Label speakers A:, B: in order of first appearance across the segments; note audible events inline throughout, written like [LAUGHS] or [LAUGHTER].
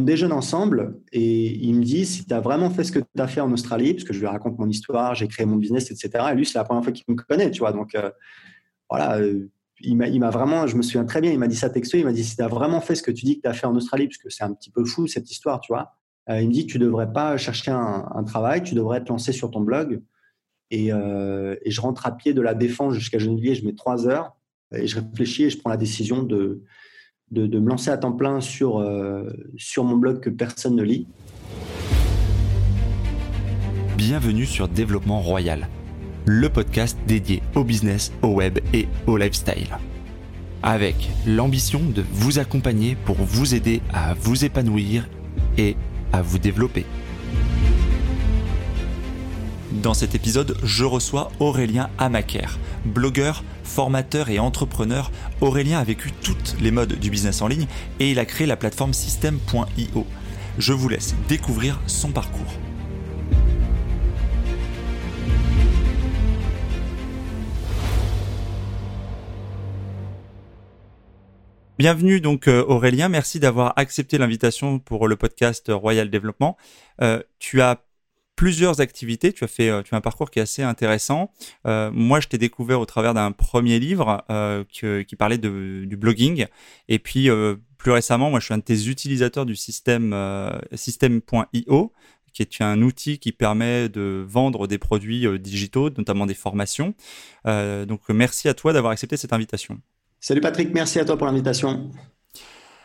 A: on déjeune ensemble et il me dit si tu as vraiment fait ce que tu as fait en Australie, parce que je lui raconte mon histoire, j'ai créé mon business, etc. Et lui, c'est la première fois qu'il me connaît, tu vois. Donc, euh, voilà, euh, il m'a vraiment, je me souviens très bien, il m'a dit ça texto, il m'a dit si tu as vraiment fait ce que tu dis que tu as fait en Australie, parce que c'est un petit peu fou cette histoire, tu vois. il me dit tu devrais pas chercher un, travail, tu devrais te lancer sur ton blog. Et, et je rentre à pied de la Défense jusqu'à Gennevilliers, je mets trois heures et je réfléchis et je prends la décision de, de, me lancer à temps plein sur, euh, sur mon blog que personne ne lit.
B: Bienvenue sur Développement Royal, le podcast dédié au business, au web et au lifestyle. Avec l'ambition de vous accompagner pour vous aider à vous épanouir et à vous développer. Dans cet épisode, je reçois Aurélien Amaker, blogueur, formateur et entrepreneur. Aurélien a vécu toutes les modes du business en ligne et il a créé la plateforme System.io. Je vous laisse découvrir son parcours. Bienvenue donc euh, Aurélien, merci d'avoir accepté l'invitation pour le podcast Royal Développement. Euh, tu as plusieurs activités. Tu as fait, euh, tu as un parcours qui est assez intéressant. Euh, moi, je t'ai découvert au travers d'un premier livre euh, qui parlait de, du blogging. Et puis, plus récemment, moi, je suis un de tes utilisateurs du système système.io qui est un outil qui permet de vendre des produits digitaux, notamment des formations. donc, merci à toi d'avoir accepté cette invitation.
A: Salut Patrick, merci à toi pour l'invitation.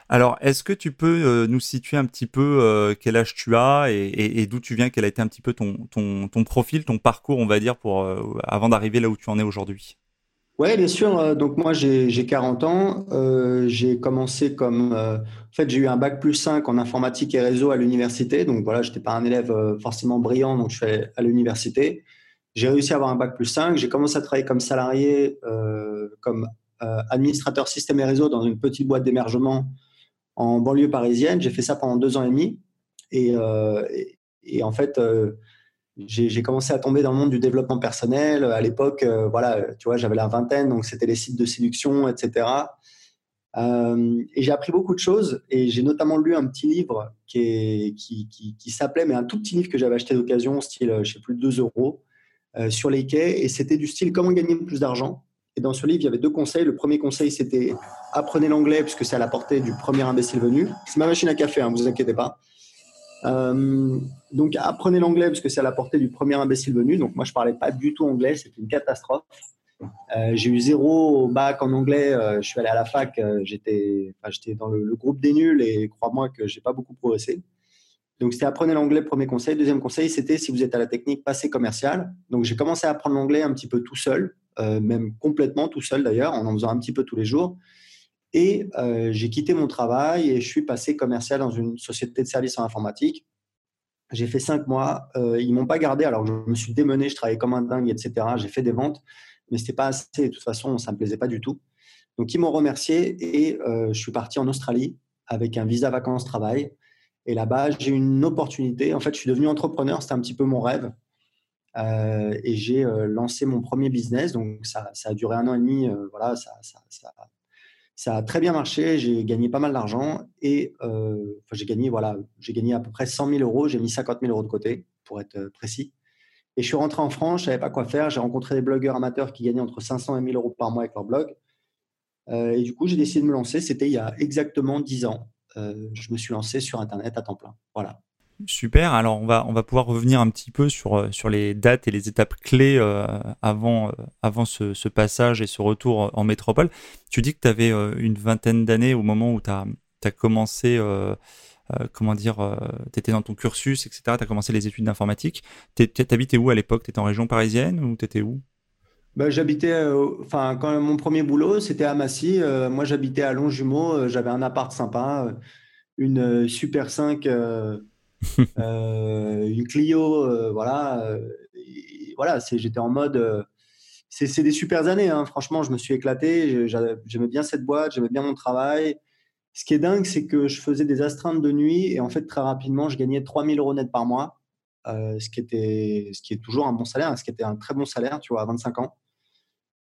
B: Alors, est-ce que tu peux euh, nous situer un petit peu euh, quel âge tu as et, d'où tu viens, quel a été un petit peu ton, profil, ton parcours, on va dire, euh, avant d'arriver là où tu en es aujourd'hui?
A: Oui, bien sûr. Donc, moi, j'ai 40 ans. j'ai commencé comme. en fait, j'ai eu un bac plus 5 en informatique et réseau à l'université. Donc, voilà, je n'étais pas un élève forcément brillant, donc je suis à l'université. J'ai réussi à avoir un bac plus 5. J'ai commencé à travailler comme salarié, comme administrateur système et réseau dans une petite boîte d'émergement en banlieue parisienne. J'ai fait ça pendant deux ans et demi. Et, euh, en fait, euh, j'ai commencé à tomber dans le monde du développement personnel. À l'époque, euh, voilà, tu vois, j'avais la vingtaine, donc c'était les sites de séduction, etc. et j'ai appris beaucoup de choses. Et j'ai notamment lu un petit livre qui, qui, s'appelait, mais un tout petit livre que j'avais acheté d'occasion, style, je sais plus, 2 euros, sur les quais. Et c'était du style Comment gagner plus d'argent? Et dans ce livre, il y avait deux conseils. Le premier conseil, c'était apprenez l'anglais puisque c'est à la portée du premier imbécile venu. C'est ma machine à café, ne hein, vous inquiétez pas. Euh, donc apprenez l'anglais parce que c'est à la portée du premier imbécile venu. Donc moi, je parlais pas du tout anglais, c'était une catastrophe. Euh, j'ai eu zéro bac en anglais. Euh, je suis allé à la fac, j'étais, j'étais dans le, groupe des nuls et crois-moi que j'ai pas beaucoup progressé. Donc, c'était apprenez l'anglais, premier conseil. Deuxième conseil, c'était si vous êtes à la technique, passez commercial. Donc, j'ai commencé à apprendre l'anglais un petit peu tout seul, euh, même complètement tout seul d'ailleurs, en en faisant un petit peu tous les jours. Et euh, j'ai quitté mon travail et je suis passé commercial dans une société de services en informatique. J'ai fait cinq mois. Euh, ils m'ont pas gardé, alors je me suis démené, je travaillais comme un dingue, etc. J'ai fait des ventes, mais c'était pas assez. De toute façon, ça me plaisait pas du tout. Donc, ils m'ont remercié et euh, je suis parti en Australie avec un visa vacances-travail. Et là-bas, j'ai eu une opportunité. En fait, je suis devenu entrepreneur. C'était un petit peu mon rêve. Euh, et j'ai euh, lancé mon premier business. Donc, ça, a duré un an et demi. Euh, voilà, ça, a très bien marché. J'ai gagné pas mal d'argent. Et j'ai gagné, voilà, j'ai gagné à peu près 100 000 euros. J'ai mis 50 000 euros de côté, pour être précis. Et je suis rentré en France. Je savais pas quoi faire. J'ai rencontré des blogueurs amateurs qui gagnaient entre 500 et 1000 euros par mois avec leur blog. et du coup, j'ai décidé de me lancer. C'était il y a exactement 10 ans. Je me suis lancé sur Internet à temps plein. Voilà.
B: Super. Alors on va on va pouvoir revenir un petit peu sur euh, sur les dates et les étapes clés euh, avant avant ce, passage et ce retour en métropole. Tu dis que tu avais une vingtaine d'années au moment où tu as, commencé comment dire tu étais dans ton cursus etc. Tu as commencé les études d'informatique. Tu habitais où à l'époque? Tu étais en région parisienne ou tu étais où?
A: Bah, j'habitais, euh, enfin, quand mon premier boulot, c'était à Massy. Euh, moi, j'habitais à Longjumeau. Euh, j'avais un appart sympa, une Super 5, [LAUGHS] une Clio, voilà. voilà, j'étais en mode. c'est des super années, hein. franchement, je me suis éclaté. J'aimais bien cette boîte, j'aimais bien mon travail. Ce qui est dingue, c'est que je faisais des astreintes de nuit et en fait, très rapidement, je gagnais 3000 euros net par mois. ce, qui était, ce qui est toujours un bon salaire, hein, ce qui était un très bon salaire, tu vois, à 25 ans.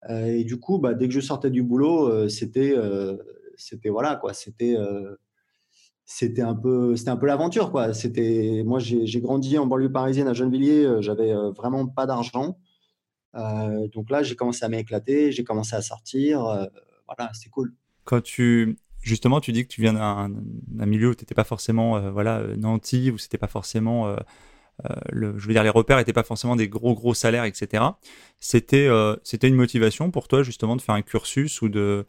A: Euh, et du coup, bah, dès que je sortais du boulot, euh, c'était, euh, c'était voilà quoi, c'était c'était un peu, c'était un peu l'aventure, quoi. C'était, moi, j'ai grandi en banlieue parisienne à Gennevilliers, j'avais vraiment pas d'argent. donc là, j'ai commencé à m'éclater, j'ai commencé à sortir. voilà, c'est cool.
B: Quand tu, justement, tu dis que tu viens d'un milieu où tu n'étais pas forcément, voilà, nanti, où c'était pas forcément euh, le, je veux dire, les repères n'étaient pas forcément des gros gros salaires, etc. C'était euh, c'était une motivation pour toi justement de faire un cursus ou de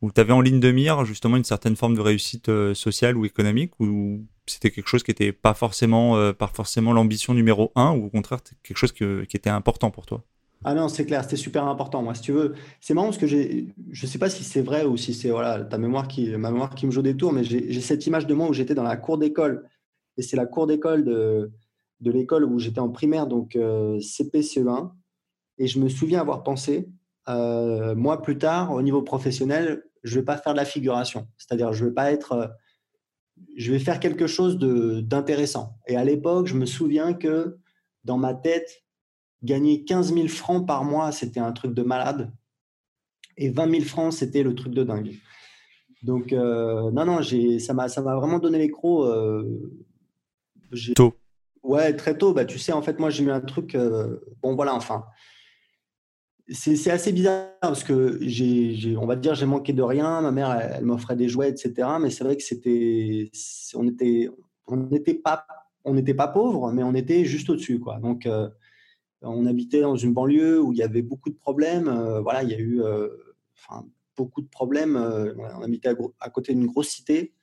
B: où tu avais en ligne de mire justement une certaine forme de réussite euh, sociale ou économique ou c'était quelque chose qui n'était pas forcément pas forcément l'ambition numéro un ou au contraire quelque chose qui était important pour toi?
A: Ah non, c'est clair, c'était super important. Moi, si tu veux, c'est marrant parce que j'ai, je sais pas si c'est vrai ou si c'est voilà ta mémoire qui, ma mémoire qui me joue des tours, mais j'ai cette image de moi où j'étais dans la cour d'école et c'est la cour d'école de, de l'école où j'étais en primaire, donc euh, CP-CE1. Et je me souviens avoir pensé, euh, moi plus tard, au niveau professionnel, je ne vais pas faire de la figuration. C'est-à-dire, je vais pas être. Euh, je vais faire quelque chose d'intéressant. Et à l'époque, je me souviens que dans ma tête, gagner 15 000 francs par mois, c'était un truc de malade. Et 20 000 francs, c'était le truc de dingue. Donc, non, non, ça m'a vraiment donné les crocs.
B: Tôt.
A: Ouais, très tôt. Bah, tu sais, en fait, moi, j'ai eu un truc. Euh, bon, voilà, enfin. C'est assez bizarre parce que j'ai, on va dire, j'ai manqué de rien. Ma mère, elle, m'offrait des jouets, etc. Mais c'est vrai que c'était, on était, on n'était pas, on n'était pas pauvre, mais on était juste au-dessus, quoi. Donc, euh, on habitait dans une banlieue où il y avait beaucoup de problèmes. Euh, voilà, il y a eu, enfin, beaucoup de problèmes. on habitait à côté d'une grosse cité.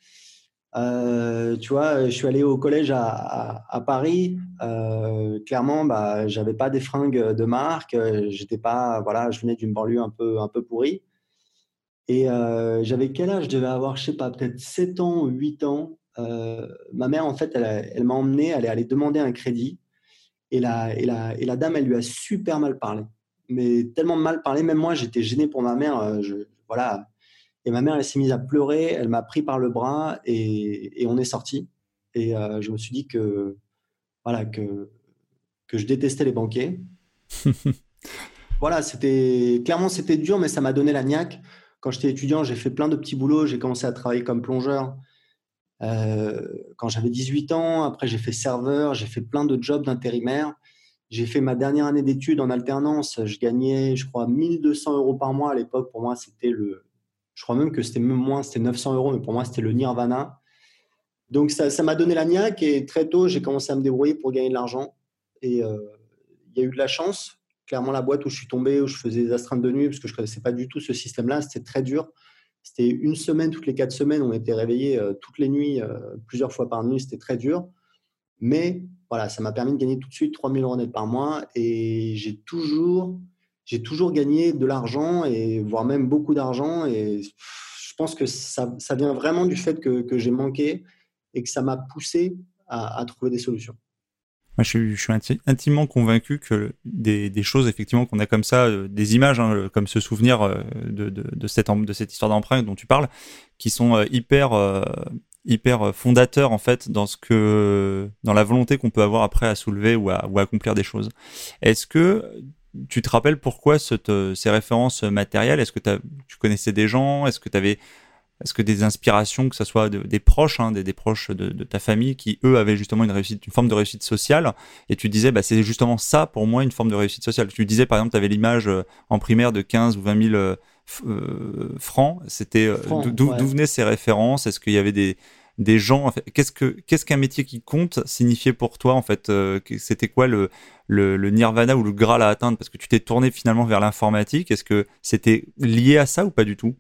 A: Euh, tu vois, je suis allé au collège à, Paris. Euh, clairement, bah, j'avais pas des fringues de marque. J'étais pas, voilà, je venais d'une banlieue un peu, un peu pourrie. Et euh, j'avais quel âge? Je devais avoir, je sais pas, peut-être 7 ans ou 8 ans. ma mère, en fait, elle, elle m'a emmené, elle est allée demander un crédit. Et la, et, la, et la dame, elle lui a super mal parlé. Mais tellement mal parlé, même moi, j'étais gêné pour ma mère. Je, voilà, et ma mère, elle s'est mise à pleurer, elle m'a pris par le bras et, on est sorti. Et euh, je me suis dit que, voilà, que, que je détestais les banquiers. [LAUGHS] voilà, c'était clairement c'était dur, mais ça m'a donné la niaque. Quand j'étais étudiant, j'ai fait plein de petits boulots. J'ai commencé à travailler comme plongeur euh, quand j'avais 18 ans. Après, j'ai fait serveur, j'ai fait plein de jobs d'intérimaire. J'ai fait ma dernière année d'études en alternance. Je gagnais, je crois, 1200 euros par mois à l'époque. Pour moi, c'était le, je crois même que c'était moins, c'était 900 euros, mais pour moi, c'était le nirvana. Donc, ça m'a donné la niaque et très tôt, j'ai commencé à me débrouiller pour gagner de l'argent. Et euh, il y a eu de la chance. Clairement, la boîte où je suis tombé, où je faisais des astreintes de nuit, parce que je ne connaissais pas du tout ce système-là, c'était très dur. C'était une semaine, toutes les quatre semaines, on était réveillés euh, toutes les nuits, euh, plusieurs fois par nuit, c'était très dur. Mais voilà, ça m'a permis de gagner tout de suite 3000 euros net par mois et j'ai toujours j'ai toujours gagné de l'argent et voire même beaucoup d'argent. Et je pense que ça, ça, vient vraiment du fait que, que j'ai manqué et que ça m'a poussé à, trouver des solutions.
B: Je suis, intimement convaincu que des, des choses, effectivement, qu'on a comme ça, euh, des images, hein, comme ce souvenir euh, de, de, cette, de cette histoire d'emprunt dont tu parles, qui sont euh, hyper, hyper fondateurs, en fait, dans, ce que, dans la volonté qu'on peut avoir après à soulever ou ou à accomplir des choses. Est-ce que tu te rappelles pourquoi ces références matérielles? Est-ce que tu connaissais des gens? Est-ce que tu avais est-ce que des inspirations, que ce soit des proches, hein, des, proches de, ta famille, qui eux avaient justement une réussite, une forme de réussite sociale, et tu disais, bah, c'est justement ça pour moi une forme de réussite sociale. Tu disais par exemple, tu avais l'image euh, en primaire de 15 ou 20 000 euh, euh, francs. C'était d'où venaient ces références? Est-ce qu'il y avait des, des gens. qu'est-ce que qu'est-ce qu'un métier qui compte signifiait pour toi en fait euh, C'était quoi le, le, nirvana ou le graal à atteindre? Parce que tu t'es tourné finalement vers l'informatique. Est-ce que c'était lié à ça ou pas du tout?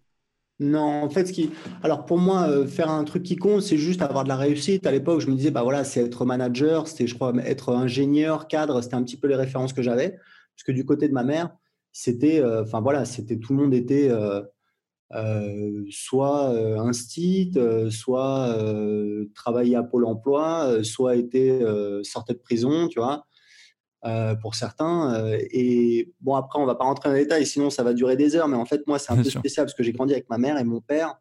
A: Non, en fait, ce qui. Alors pour moi, euh, faire un truc qui compte, c'est juste avoir de la réussite. À l'époque, je me disais, bah voilà, c'est être manager, c'était, je crois, être ingénieur, cadre, c'était un petit peu les références que j'avais. Parce que du côté de ma mère, c'était, euh, enfin voilà, c'était tout le monde était euh, soit euh, un site, euh, soit travailler à Pôle emploi, soit été sorti de prison, tu vois, pour certains. et bon, après, on va pas rentrer dans les détails, sinon ça va durer des heures. Mais en fait, moi, c'est un peu spécial parce que j'ai grandi avec ma mère et mon père.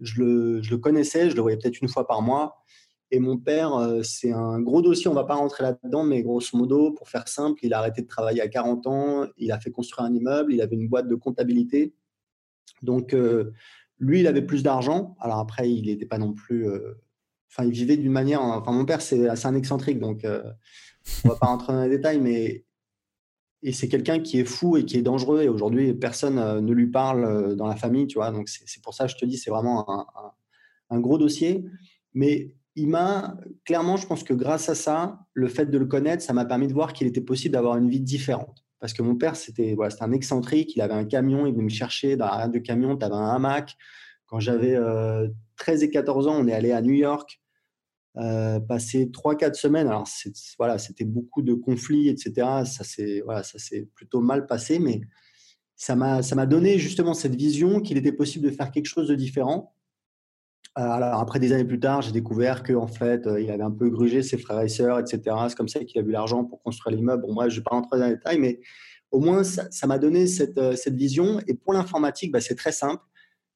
A: Je le, je le connaissais, je le voyais peut-être une fois par mois. Et mon père, c'est un gros dossier, on va pas rentrer là-dedans, mais grosso modo, pour faire simple, il a arrêté de travailler à 40 ans, il a fait construire un immeuble, il avait une boîte de comptabilité donc, euh, lui, il avait plus d'argent. Alors après, il n'était pas non plus. Euh, enfin, il vivait d'une manière. Enfin, mon père, c'est un excentrique, donc on on va pas rentrer dans les détails, mais et c'est quelqu'un qui est fou et qui est dangereux. Et aujourd'hui, personne ne lui parle dans la famille, tu vois. Donc c'est pour ça je te dis, c'est vraiment un, gros dossier. Mais il m'a clairement, je pense que grâce à ça, le fait de le connaître, ça m'a permis de voir qu'il était possible d'avoir une vie différente. Parce que mon père, c'était voilà, un excentrique, il avait un camion, il venait me chercher dans la de camion, tu avais un hamac. Quand j'avais 13 et 14 ans, on est allé à New York, euh, passer 3-4 semaines. Alors, voilà, c'était beaucoup de conflits, etc. Ça s'est voilà, plutôt mal passé, mais ça m'a donné justement cette vision qu'il était possible de faire quelque chose de différent euh, alors après des années plus tard, j'ai découvert qu'en fait, euh, il avait un peu grugé ses frères et sœurs, etc. C'est comme ça qu'il a eu l'argent pour construire l'immeuble. Bon, bref, je ne vais pas rentrer dans les détails, mais au moins, ça m'a donné cette, euh, cette, vision. Et pour l'informatique, bah, c'est très simple.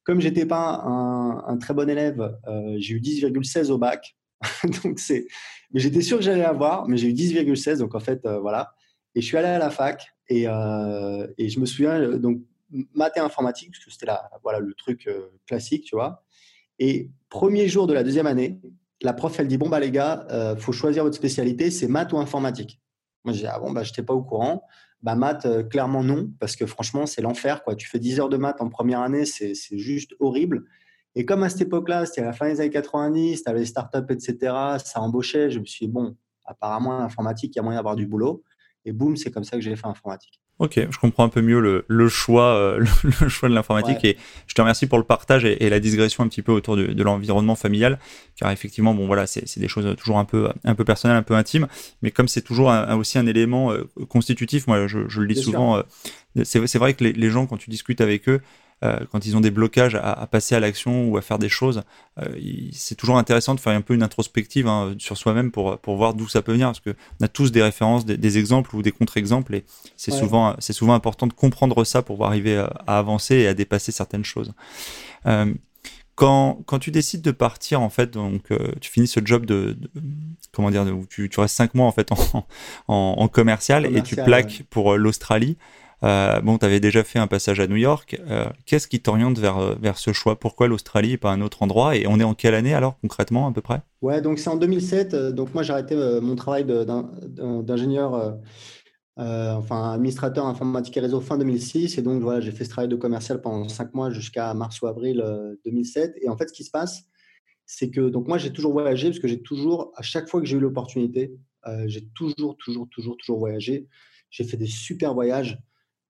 A: Comme j'étais pas un, très bon élève, j'ai eu 10,16 au bac. [LAUGHS] donc c'est, mais j'étais sûr que j'allais avoir, mais j'ai eu 10,16. Donc en fait, voilà. Et je suis allé à la fac et, et je me souviens donc maths et informatique parce que c'était là, voilà le truc classique, tu vois. Et premier jour de la deuxième année, la prof, elle dit Bon, bah, les gars, euh, faut choisir votre spécialité, c'est maths ou informatique Moi, j'ai dit Ah bon, bah, je n'étais pas au courant. Bah, maths, euh, clairement non, parce que franchement, c'est l'enfer. Quoi. Tu fais 10 heures de maths en première année, c'est juste horrible. Et comme à cette époque-là, c'était à la fin des années 90, tu avais les startups, etc., ça embauchait, je me suis dit Bon, apparemment, l'informatique, il y a moyen d'avoir du boulot. Et boum, c'est comme ça que j'ai fait informatique.
B: Ok, je comprends un peu mieux le, le choix, euh, [LAUGHS] le choix de l'informatique et je te remercie pour le partage et, la digression un petit peu autour de, de l'environnement familial, car effectivement, bon voilà, c'est des choses toujours un peu, un peu personnelles, un peu intimes, mais comme c'est toujours aussi un élément euh, constitutif, moi je, je le dis souvent, euh, c'est vrai que les, les, gens quand tu discutes avec eux, quand ils ont des blocages à, passer à l'action ou à faire des choses, euh, c'est toujours intéressant de faire un peu une introspective hein, sur soi-même pour, pour voir d'où ça peut venir, parce qu'on a tous des références, des, exemples ou des contre-exemples, et c'est souvent, c'est souvent important de comprendre ça pour arriver à, avancer et à dépasser certaines choses. Euh, quand, quand, tu décides de partir, en fait, donc tu finis ce job de, comment dire, tu, tu, restes cinq mois en fait en, en, commercial, et tu plaques pour l'Australie. Euh, bon, tu avais déjà fait un passage à New York. Euh, qu'est-ce qui t'oriente vers, euh, vers ce choix? Pourquoi l'Australie et pas un autre endroit? Et on est en quelle année alors concrètement à peu près?
A: Ouais, donc c'est en 2007. Donc moi j'ai arrêté mon travail d'ingénieur, enfin administrateur informatique et réseau fin 2006. Et donc voilà, j'ai fait ce travail de commercial pendant cinq mois jusqu'à mars ou avril 2007. Et en fait, ce qui se passe, c'est que donc moi j'ai toujours voyagé parce que j'ai toujours, à chaque fois que j'ai eu l'opportunité, j'ai toujours, toujours, toujours, toujours voyagé. J'ai fait des super voyages.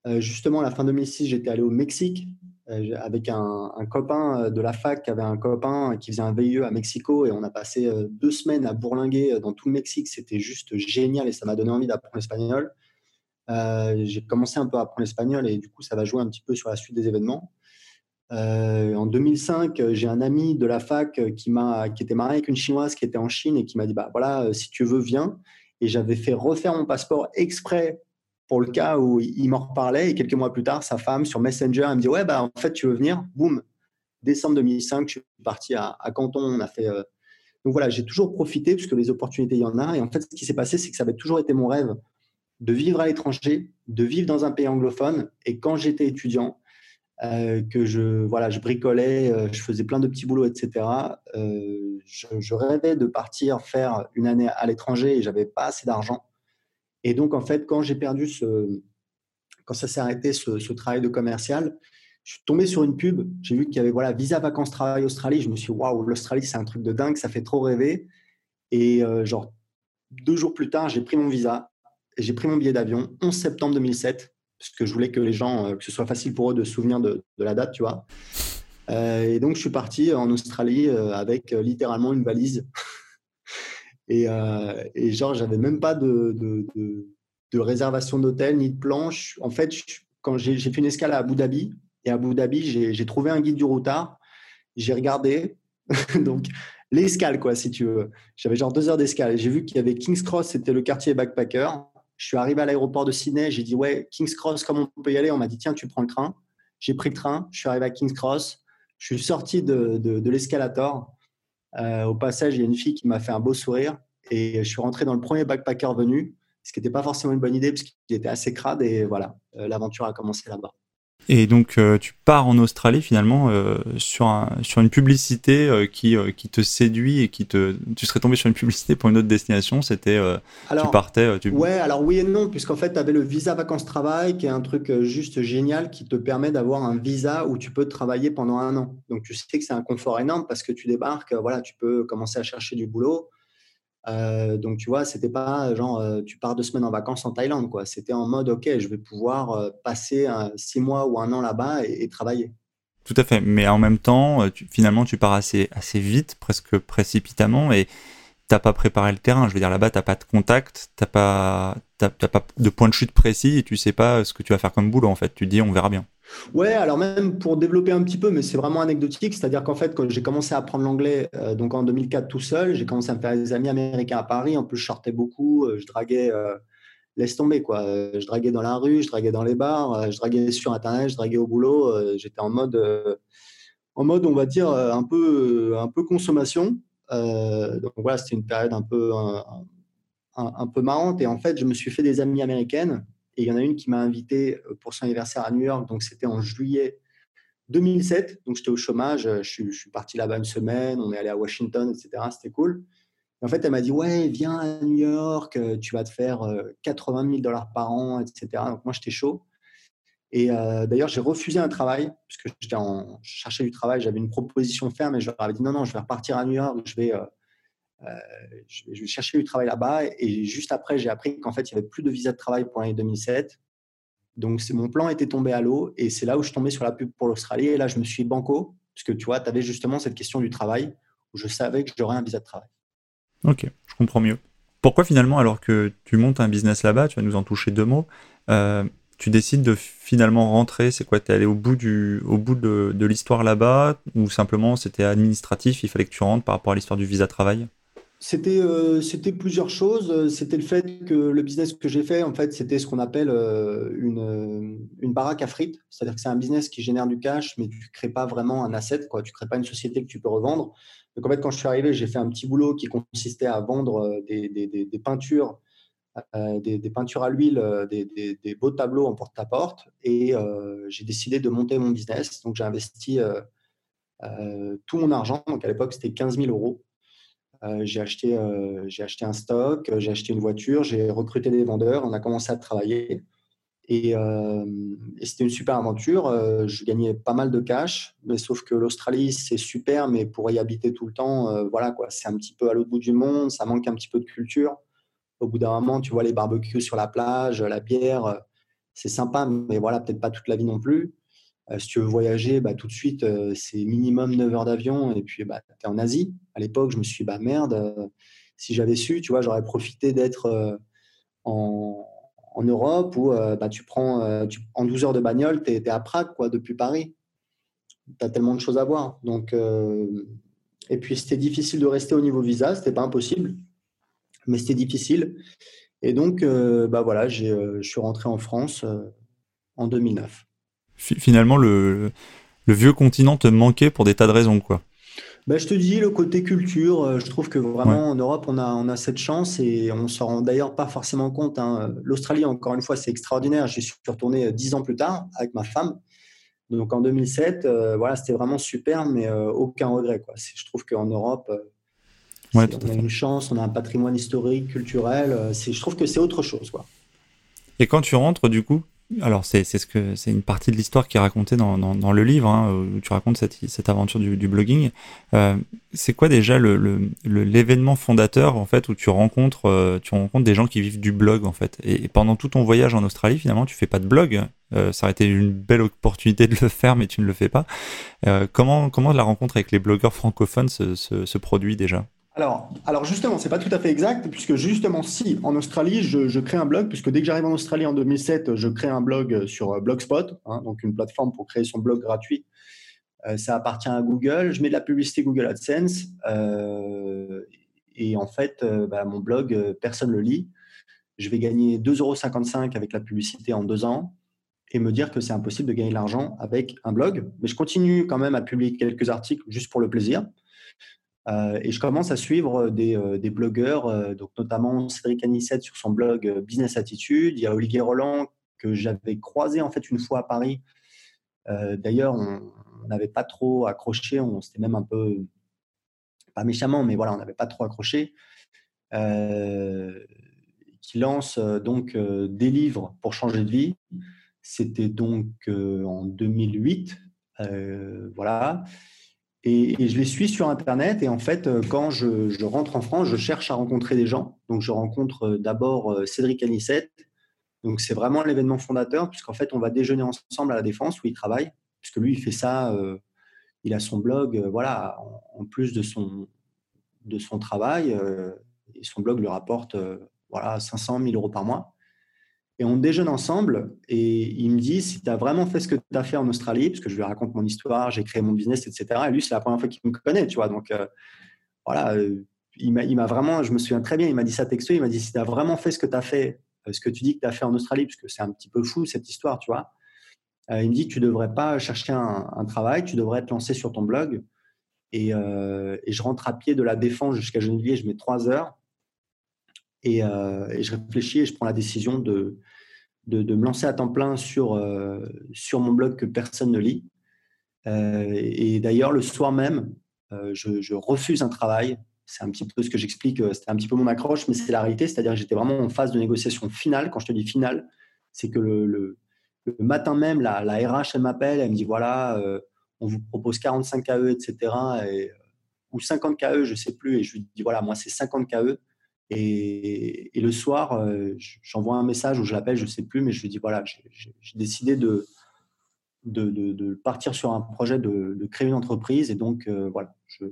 A: Euh, justement, à la fin 2006, j'étais allé au Mexique euh, avec un, copain euh, de la fac qui avait un copain qui faisait un VIE à Mexico et on a passé deux semaines à bourlinguer dans tout le Mexique. C'était juste génial et ça m'a donné envie d'apprendre l'espagnol. j'ai commencé un peu à apprendre l'espagnol et du coup, ça va jouer un petit peu sur la suite des événements. en 2005, j'ai un ami de la fac qui, m'a, qui était marié avec une chinoise qui était en Chine et qui m'a dit bah voilà, si tu veux, viens. Et j'avais fait refaire mon passeport exprès pour le cas où il m'en reparlait et quelques mois plus tard, sa femme sur Messenger, elle me dit Ouais, bah, en fait, tu veux venir? Boum, décembre 2005, je suis parti à, Canton. On a fait. Euh, donc voilà, j'ai toujours profité puisque les opportunités, il y en a. Et en fait, ce qui s'est passé, c'est que ça avait toujours été mon rêve de vivre à l'étranger, de vivre dans un pays anglophone. Et quand j'étais étudiant, euh, que je, voilà, je bricolais, euh, je faisais plein de petits boulots, etc. je, je, rêvais de partir faire une année à l'étranger et j'avais pas assez d'argent. Et donc, en fait, quand j'ai perdu ce, quand ça s'est arrêté ce, travail de commercial, je suis tombé sur une pub. J'ai vu qu'il y avait voilà visa vacances travail Australie. Je me suis dit, waouh, l'Australie c'est un truc de dingue, ça fait trop rêver. Et euh, genre deux jours plus tard, j'ai pris mon visa, j'ai pris mon billet d'avion, 11 septembre 2007, parce que je voulais que les gens, euh, que ce soit facile pour eux de se souvenir de, la date, tu vois. Euh, et donc je suis parti en Australie avec littéralement une valise et, euh, et genre, j'avais même pas de, réservation d'hôtel ni de planche. En fait, quand j'ai fait une escale à Abu Dhabi, et à Abu Dhabi, j'ai trouvé un guide du routard, j'ai regardé, [LAUGHS] donc l'escale, quoi, si tu veux. J'avais genre deux heures d'escale. J'ai vu qu'il y avait King's Cross, c'était le quartier backpacker. Je suis arrivé à l'aéroport de Sydney, j'ai dit, ouais, King's Cross, comment on peut y aller? On m'a dit, tiens, tu prends le train. J'ai pris le train, je suis arrivé à King's Cross, je suis sorti de l'escalator. Euh, au passage, il y a une fille qui m'a fait un beau sourire et je suis rentré dans le premier backpacker venu, ce qui n'était pas forcément une bonne idée parce qu'il était assez crade et voilà, euh, l'aventure a commencé là-bas.
B: Et donc, euh, tu pars en Australie finalement euh, sur, un, sur une publicité euh, qui, qui te séduit et qui te. Tu serais tombé sur une publicité pour une autre destination. C'était. tu partais. Tu...
A: Ouais, alors oui et non, puisqu'en fait, tu avais le visa vacances-travail qui est un truc juste génial qui te permet d'avoir un visa où tu peux travailler pendant un an. Donc, tu sais que c'est un confort énorme parce que tu débarques, voilà, tu peux commencer à chercher du boulot. Euh, donc, tu vois, c'était pas genre euh, tu pars deux semaines en vacances en Thaïlande, quoi. C'était en mode, OK, je vais pouvoir euh, passer six mois ou un an là-bas et, travailler.
B: Tout à fait. Mais en même temps, finalement, tu pars assez, assez vite, presque précipitamment, et t'as pas préparé le terrain. Je veux dire, là-bas, t'as pas de contact, t'as pas, pas de point de chute précis, et tu sais pas ce que tu vas faire comme boulot, en fait. Tu dis, on verra bien.
A: Ouais, alors même pour développer un petit peu, mais c'est vraiment anecdotique, c'est-à-dire qu'en fait, quand j'ai commencé à apprendre l'anglais, euh, donc en 2004 tout seul, j'ai commencé à me faire des amis américains à Paris. En plus, je sortais beaucoup, euh, je draguais, euh, laisse tomber quoi. Je draguais dans la rue, je draguais dans les bars, je draguais sur Internet, je draguais au boulot. J'étais en mode, en mode, on va dire un peu, un peu consommation. donc voilà, c'était une période un peu, un, un peu marrante. Et en fait, je me suis fait des amis américaines et il y en a une qui m'a invité euh, pour son anniversaire à New York, donc c'était en juillet 2007. Donc j'étais au chômage, euh, je suis, parti là-bas une semaine, on est allé à Washington, etc. C'était cool. en fait, elle m'a dit Ouais, viens à New York, euh, tu vas te faire 80 000 dollars par an, etc. Donc moi, j'étais chaud. Et d'ailleurs, j'ai refusé un travail, puisque j'étais en, je cherchais du travail, j'avais une proposition ferme, et je leur avais dit non, non, je vais repartir à New York, je vais, je, vais chercher du travail là-bas. Et juste après, j'ai appris qu'en fait, il n'y avait plus de visa de travail pour l'année 2007. Donc, mon plan était tombé à l'eau. Et c'est là où je tombais sur la pub pour l'Australie. Et là, je me suis banco, parce que tu vois, tu avais justement cette question du travail, où je savais que j'aurais un visa de travail.
B: Ok, je comprends mieux. Pourquoi finalement, alors que tu montes un business là-bas, tu vas nous en toucher deux mots, euh, tu décides de finalement rentrer C'est quoi Tu es allé au bout, du, au bout de l'histoire là-bas Ou simplement c'était administratif, il fallait que tu rentres par rapport à l'histoire du visa de travail?
A: C'était, euh, c'était plusieurs choses. C'était le fait que le business que j'ai fait, en fait, c'était ce qu'on appelle euh, une, une baraque à frites. C'est-à-dire que c'est un business qui génère du cash, mais tu ne crées pas vraiment un asset. Quoi. Tu ne crées pas une société que tu peux revendre. Donc, en fait, quand je suis arrivé, j'ai fait un petit boulot qui consistait à vendre euh, des, des, des, peintures, des, peintures à l'huile, des, beaux tableaux en porte-à-porte. Et j'ai décidé de monter mon business. Donc, j'ai investi tout mon argent. Donc, à l'époque, c'était 15 000 euros euh, j'ai acheté, euh, acheté un stock, euh, j'ai acheté une voiture, j'ai recruté des vendeurs, on a commencé à travailler. Et, c'était une super aventure. je gagnais pas mal de cash, mais sauf que l'Australie, c'est super, mais pour y habiter tout le temps, voilà quoi, c'est un petit peu à l'autre bout du monde, ça manque un petit peu de culture. Au bout d'un moment, tu vois les barbecues sur la plage, la bière, c'est sympa, mais voilà, peut-être pas toute la vie non plus. Euh, si tu veux voyager, bah, tout de suite, euh, c'est minimum 9 heures d'avion et puis bah, tu es en Asie. À l'époque, je me suis dit, bah merde, euh, si j'avais su, tu vois, j'aurais profité d'être en, Europe où bah, tu prends en 12 heures de bagnole, tu es, à Prague quoi, depuis Paris. Tu as tellement de choses à voir. Donc, et puis, c'était difficile de rester au niveau visa, c'était pas impossible, mais c'était difficile. Et donc, bah, voilà, je suis rentré en France en 2009
B: finalement, le, le, vieux continent te manquait pour des tas de raisons, quoi.
A: Ben, je te dis, le côté culture, euh, je trouve que vraiment en Europe, on a, on a cette chance et on ne s'en rend d'ailleurs pas forcément compte. Hein. L'Australie, encore une fois, c'est extraordinaire. J'y suis retourné euh, dix ans plus tard avec ma femme. Donc en 2007, euh, voilà, c'était vraiment super, mais aucun regret. Quoi. Je trouve qu'en Europe, on a une chance, on a un patrimoine historique, culturel. je trouve que c'est autre chose. Quoi.
B: Et quand tu rentres, du coup, alors c'est ce que c'est une partie de l'histoire qui est racontée dans, dans, le livre hein, où tu racontes cette, cette aventure du, blogging. Euh, c'est quoi déjà le l'événement fondateur en fait où tu rencontres euh, tu rencontres des gens qui vivent du blog en fait? Et, pendant tout ton voyage en Australie finalement tu fais pas de blog. Euh, ça aurait été une belle opportunité de le faire mais tu ne le fais pas. comment comment la rencontre avec les blogueurs francophones se, se, se produit déjà?
A: Alors, alors justement, c'est pas tout à fait exact, puisque justement, si en Australie, je, crée un blog, puisque dès que j'arrive en Australie en 2007, je crée un blog sur euh, Blogspot, hein, donc une plateforme pour créer son blog gratuit. Euh, ça appartient à Google. Je mets de la publicité Google AdSense, euh, et en fait, bah, mon blog, personne le lit. Je vais gagner 2,55 euros avec la publicité en deux ans et me dire que c'est impossible de gagner de l'argent avec un blog. Mais je continue quand même à publier quelques articles juste pour le plaisir. Euh, et je commence à suivre des, euh, des blogueurs, euh, donc notamment Cédric Anissette sur son blog Business Attitude. Il y a Olivier Roland que j'avais croisé en fait une fois à Paris D'ailleurs, on n'avait pas trop accroché, on s'était même un peu, pas méchamment, mais voilà, on n'avait pas trop accroché. qui lance donc des livres pour changer de vie. C'était donc en 2008. voilà. Et, je les suis sur Internet. Et en fait, euh, quand je, rentre en France, je cherche à rencontrer des gens. Donc, je rencontre euh, d'abord euh, Cédric Anissette. Donc, c'est vraiment l'événement fondateur, puisqu'en fait, on va déjeuner ensemble à la Défense où il travaille, puisque lui, il fait ça. il a son blog, voilà, en, plus de son, de son travail. et son blog lui rapporte voilà, 500 000 euros par mois. Et on déjeune ensemble et il me dit si tu as vraiment fait ce que tu as fait en Australie, parce que je lui raconte mon histoire, j'ai créé mon business, etc. Et lui, c'est la première fois qu'il me connaît, tu vois. Donc euh, voilà, euh, il m'a vraiment, je me souviens très bien, il m'a dit ça texto, il m'a dit si tu as vraiment fait ce que tu as fait, euh, ce que tu dis que tu as fait en Australie, parce que c'est un petit peu fou cette histoire, tu vois. il me dit tu devrais pas chercher un, travail, tu devrais te lancer sur ton blog. Et, et, je rentre à pied de la Défense jusqu'à Gennevilliers, je mets trois heures. Et, et, je réfléchis et je prends la décision de, de, me lancer à temps plein sur, euh, sur mon blog que personne ne lit. Euh, et d'ailleurs, le soir même, euh, je, refuse un travail. C'est un petit peu ce que j'explique, c'était un petit peu mon accroche, mais c'est la réalité. C'est-à-dire que j'étais vraiment en phase de négociation finale. Quand je te dis finale, c'est que le, matin même, la, la RH, elle m'appelle, elle me dit voilà, on vous propose 45 KE, etc. Et, ou 50 KE, je ne sais plus. Et je lui dis voilà, moi, c'est 50 KE. Et, le soir, euh, j'envoie un message ou je l'appelle, je ne sais plus, mais je lui dis voilà, j'ai décidé de de, partir sur un projet de, créer une entreprise et donc euh, voilà, je ne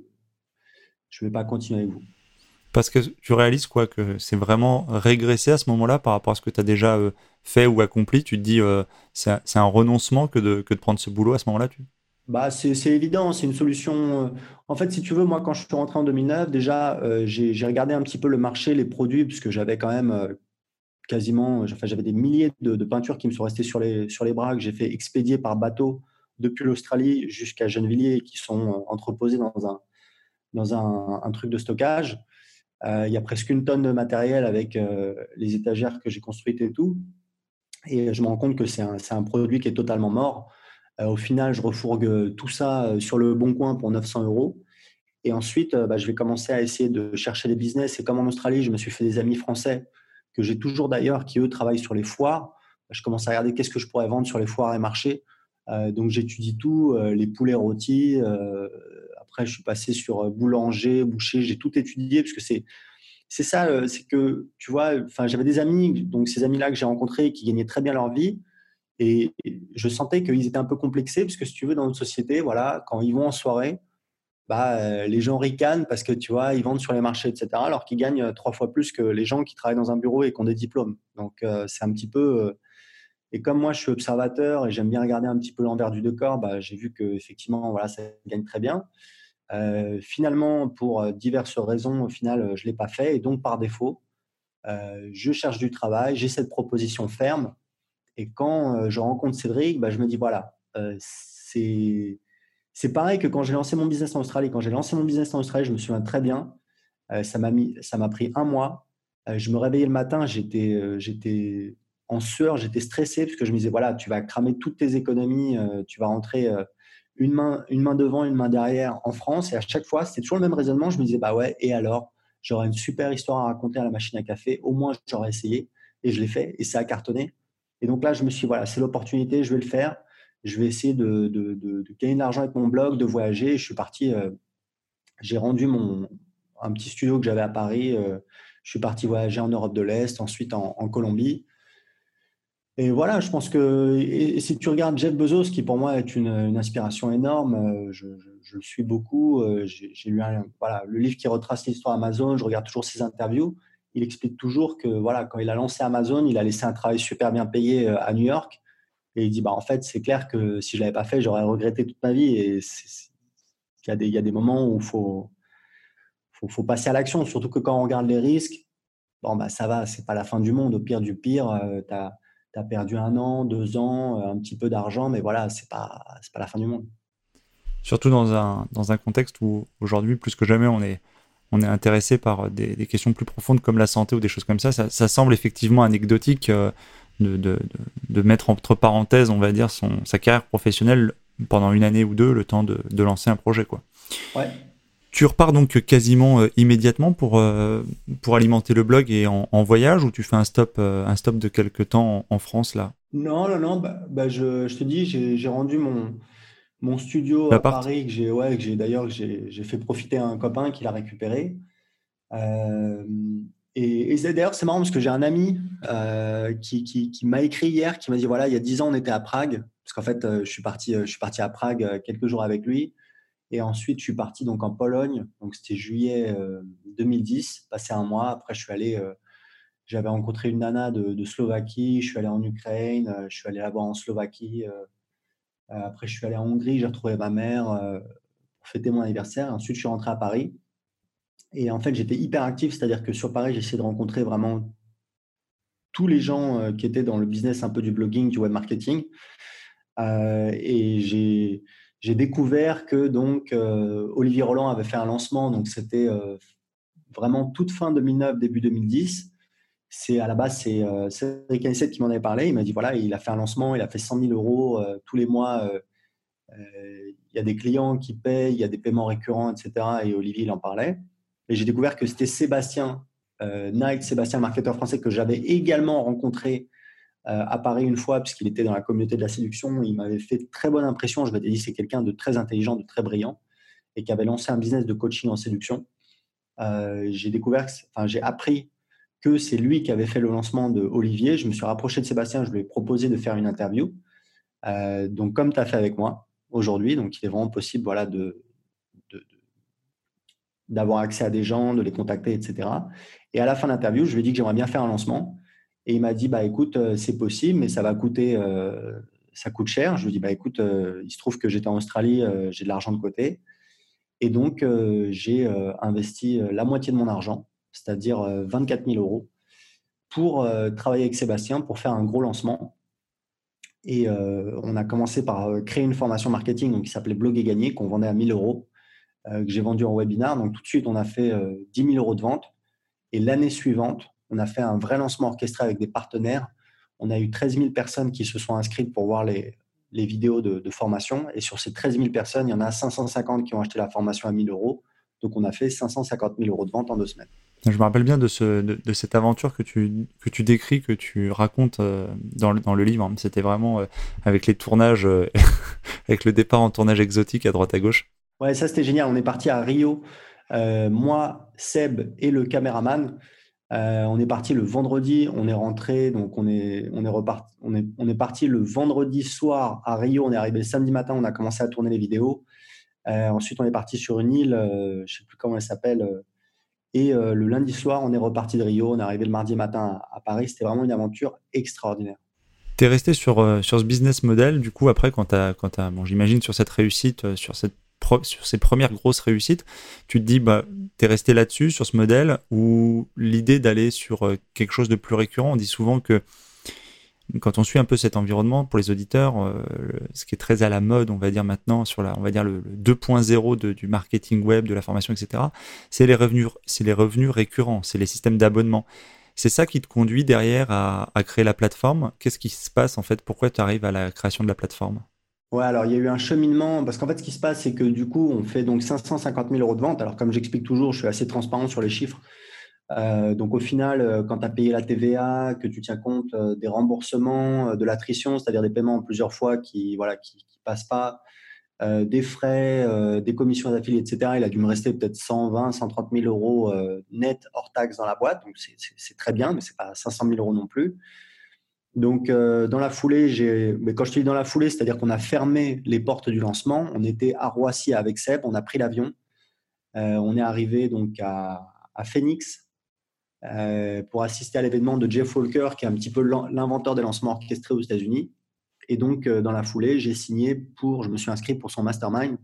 A: vais pas continuer avec vous.
B: Parce que tu réalises quoi que c'est vraiment régressé à ce moment-là par rapport à ce que tu as déjà euh, fait ou accompli? Tu te dis c'est un, renoncement que de, que de prendre ce boulot à ce moment-là. Tu...
A: Bah, c'est évident, c'est une solution. Euh, en fait, si tu veux, moi, quand je suis rentré en 2009, déjà, euh, j'ai regardé un petit peu le marché, les produits, puisque j'avais quand même euh, quasiment, enfin, j'avais des milliers de, peintures qui me sont restées sur les, sur les bras, que j'ai fait expédier par bateau depuis l'Australie jusqu'à Gennevilliers, qui sont entreposés dans un, dans un, truc de stockage. il y a presque une tonne de matériel avec les étagères que j'ai construites et tout. Et je me rends compte que c'est un, un, produit qui est totalement mort. Euh, au final, je refourgue tout ça euh, sur le bon coin pour 900 euros. Et ensuite, euh, bah, je vais commencer à essayer de chercher des business. Et comme en Australie, je me suis fait des amis français que j'ai toujours d'ailleurs, qui eux travaillent sur les foires. Je commence à regarder qu'est-ce que je pourrais vendre sur les foires et marchés. donc j'étudie tout, les poulets rôtis. après, je suis passé sur boulanger, boucher. J'ai tout étudié parce que c'est c'est ça, c'est que tu vois. Enfin, j'avais des amis, donc ces amis-là que j'ai rencontrés, qui gagnaient très bien leur vie. Et je sentais qu'ils étaient un peu complexés, parce que si tu veux, dans notre société, voilà, quand ils vont en soirée, bah, euh, les gens ricanent parce que tu vois, ils vendent sur les marchés, etc., alors qu'ils gagnent euh, trois fois plus que les gens qui travaillent dans un bureau et qui ont des diplômes. Donc, euh, c'est un petit peu. et comme moi, je suis observateur et j'aime bien regarder un petit peu l'envers du décor, bah, j'ai vu qu'effectivement, voilà, ça gagne très bien. finalement, pour diverses raisons, au final, je ne l'ai pas fait. Et donc, par défaut, je cherche du travail, j'ai cette proposition ferme et quand euh, je rencontre Cédric, bah, je me dis voilà, euh, c'est c'est pareil que quand j'ai lancé mon business en Australie. Quand j'ai lancé mon business en Australie, je me souviens très bien. Euh, ça m'a ça m'a pris un mois. je me réveillais le matin, j'étais, j'étais en sueur, j'étais stressé parce que je me disais voilà, tu vas cramer toutes tes économies, tu vas rentrer une main, une main devant, une main derrière en France. Et à chaque fois, c'était toujours le même raisonnement. Je me disais bah ouais, et alors, j'aurais une super histoire à raconter à la machine à café. Au moins, j'aurais essayé et je l'ai fait et ça a cartonné. Et donc là, je me suis dit, voilà, c'est l'opportunité, je vais le faire. Je vais essayer de, gagner de l'argent avec mon blog, de voyager. Je suis parti, euh, j'ai rendu mon, un petit studio que j'avais à Paris. Euh, je suis parti voyager en Europe de l'Est, ensuite en, Colombie. Et voilà, je pense que et, si tu regardes Jeff Bezos, qui pour moi est une, inspiration énorme, euh, je, le suis beaucoup. J'ai lu voilà, le livre qui retrace l'histoire Amazon, je regarde toujours ses interviews il explique toujours que voilà, quand il a lancé Amazon, il a laissé un travail super bien payé euh, à New York. Et il dit bah, en fait, c'est clair que si je ne l'avais pas fait, j'aurais regretté toute ma vie. Et il y, a des, moments où il faut, faut, passer à l'action, surtout que quand on regarde les risques, bon, bah, ça va, c'est pas la fin du monde. Au pire du pire, euh, tu as, perdu un an, deux ans, euh, un petit peu d'argent, mais voilà, c'est pas, pas la fin du monde.
B: Surtout dans un, dans un contexte où aujourd'hui, plus que jamais, on est on est intéressé par des, questions plus profondes comme la santé ou des choses comme ça. Ça, semble effectivement anecdotique euh, de, de, de, mettre entre parenthèses, on va dire, son, sa carrière professionnelle pendant une année ou deux, le temps de, de lancer un projet. Quoi.
A: Ouais.
B: Tu repars donc quasiment euh, immédiatement pour, euh, pour alimenter le blog et en, en, voyage ou tu fais un stop, euh, un stop de quelques temps en, en France là?
A: Non, non, non. Bah, bah je, je, te dis, j'ai rendu mon, mon studio à Paris que j'ai ouais, d'ailleurs j'ai fait profiter un copain qui l'a récupéré. et, et d'ailleurs, c'est marrant parce que j'ai un ami qui, qui, qui m'a écrit hier qui m'a dit voilà, il y a dix ans, on était à Prague. Parce qu'en fait, je, suis parti, je suis parti à Prague quelques jours avec lui. Et ensuite, je suis parti donc en Pologne. Donc, c'était juillet 2010, passé un mois. Après, je suis allé, euh, j'avais rencontré une nana de, Slovaquie. Je suis allé en Ukraine. Euh, je suis allé là-bas en Slovaquie. Euh, après, je suis allé en Hongrie. J'ai retrouvé ma mère pour fêter mon anniversaire. Ensuite, je suis rentré à Paris. Et en fait, j'étais hyper actif. C'est-à-dire que sur Paris, j'ai essayé de rencontrer vraiment tous les gens qui étaient dans le business un peu du blogging, du web marketing. et j'ai j'ai découvert que donc euh, Olivier Roland avait fait un lancement, donc c'était euh, vraiment toute fin 2009, début 2010. C'est à la base c'est euh, Cédric Anissette qui m'en avait parlé. Il m'a dit voilà, il a fait un lancement, il a fait 100 000 euros tous les mois. il y a des clients qui payent, il y a des paiements récurrents, etc. Et Olivier il en parlait. Et j'ai découvert que c'était Sébastien Knight, Sébastien, marketeur français que j'avais également rencontré euh, à Paris une fois, puisqu'il était dans la communauté de la séduction. Il m'avait fait très bonne impression. Je m'étais dit, c'est quelqu'un de très intelligent, de très brillant, et qui avait lancé un business de coaching en séduction. Euh, j'ai découvert, enfin, j'ai appris que c'est lui qui avait fait le lancement de Olivier. Je me suis rapproché de Sébastien, je lui ai proposé de faire une interview. Euh, donc, comme tu as fait avec moi aujourd'hui, donc il est vraiment possible voilà, de, d'avoir accès à des gens, de les contacter, etc. Et à la fin de l'interview, je lui ai dit que j'aimerais bien faire un lancement. Et il m'a dit, bah, écoute, euh, c'est possible, mais ça va coûter, euh, ça coûte cher. Je lui ai dit, bah, écoute, il se trouve que j'étais en Australie, j'ai de l'argent de côté. Et donc, j'ai investi la moitié de mon argent, c'est-à-dire 24 000 euros, pour travailler avec Sébastien pour faire un gros lancement. Et on a commencé par créer une formation marketing qui s'appelait Blog et Gagner, qu'on vendait à 1000 euros, que j'ai vendu en webinar. Donc, tout de suite, on a fait 10 000 euros de vente. Et l'année suivante, on a fait un vrai lancement orchestré avec des partenaires. On a eu 13 000 personnes qui se sont inscrites pour voir les, vidéos de, formation. Et sur ces 13 000 personnes, il y en a 550 qui ont acheté la formation à 1000 euros. Donc, on a fait 550 000 euros de vente en deux semaines.
B: Je me rappelle bien de, ce, de, cette aventure que tu, que tu décris, que tu racontes euh, dans, le, dans le livre. C'était vraiment euh, avec les tournages, euh, [LAUGHS] avec le départ en tournage exotique à droite à gauche.
A: Ouais, ça c'était génial. On est parti à Rio, moi, Seb et le caméraman. On est parti le vendredi, on est rentré, donc on est, on est on est, on est parti le vendredi soir à Rio, on est arrivé le samedi matin, on a commencé à tourner les vidéos. Ensuite, on est parti sur une île, je ne sais plus comment elle s'appelle, et le lundi soir, on est reparti de Rio, on est arrivé le mardi matin à, Paris. C'était vraiment une aventure extraordinaire.
B: Tu es resté sur, sur ce business model, du coup, après, quand tu as, as bon, j'imagine, sur cette réussite, sur cette sur ces premières grosses réussites, tu te dis, bah, tu es resté là-dessus, sur ce modèle, ou l'idée d'aller sur euh, quelque chose de plus récurrent, on dit souvent que quand on suit un peu cet environnement, pour les auditeurs, euh, ce qui est très à la mode, on va dire maintenant, sur la, on va dire le, 2.0 du marketing web, de la formation, etc., c'est les revenus, les revenus récurrents, c'est les systèmes d'abonnement. C'est ça qui te conduit derrière à, à créer la plateforme. Qu'est-ce qui se passe en fait? Pourquoi tu arrives à la création de la plateforme?
A: Ouais, alors il y a eu un cheminement, parce qu'en fait, ce qui se passe, c'est que du coup, on fait donc 550 000 euros de vente. Alors, comme j'explique toujours, je suis assez transparent sur les chiffres. Euh, donc, au final, euh, quand tu as payé la TVA, que tu tiens compte euh, des remboursements, de l'attrition, c'est-à-dire des paiements en plusieurs fois qui voilà qui, passent pas, des frais, des commissions d'affiliés, etc., il a dû me rester peut-être 120, 130 000 euros net hors taxe dans la boîte. Donc, c'est très bien, mais c'est pas 500 000 euros non plus. Donc, dans la foulée, mais quand je te dis dans la foulée, c'est-à-dire qu'on a fermé les portes du lancement. On était à Roissy avec Seb, on a pris l'avion. On est arrivé donc à, Phoenix pour assister à l'événement de Jeff Walker, qui est un petit peu l'inventeur des lancements orchestrés aux États-Unis. Et donc, dans la foulée, j'ai signé pour, je me suis inscrit pour son mastermind.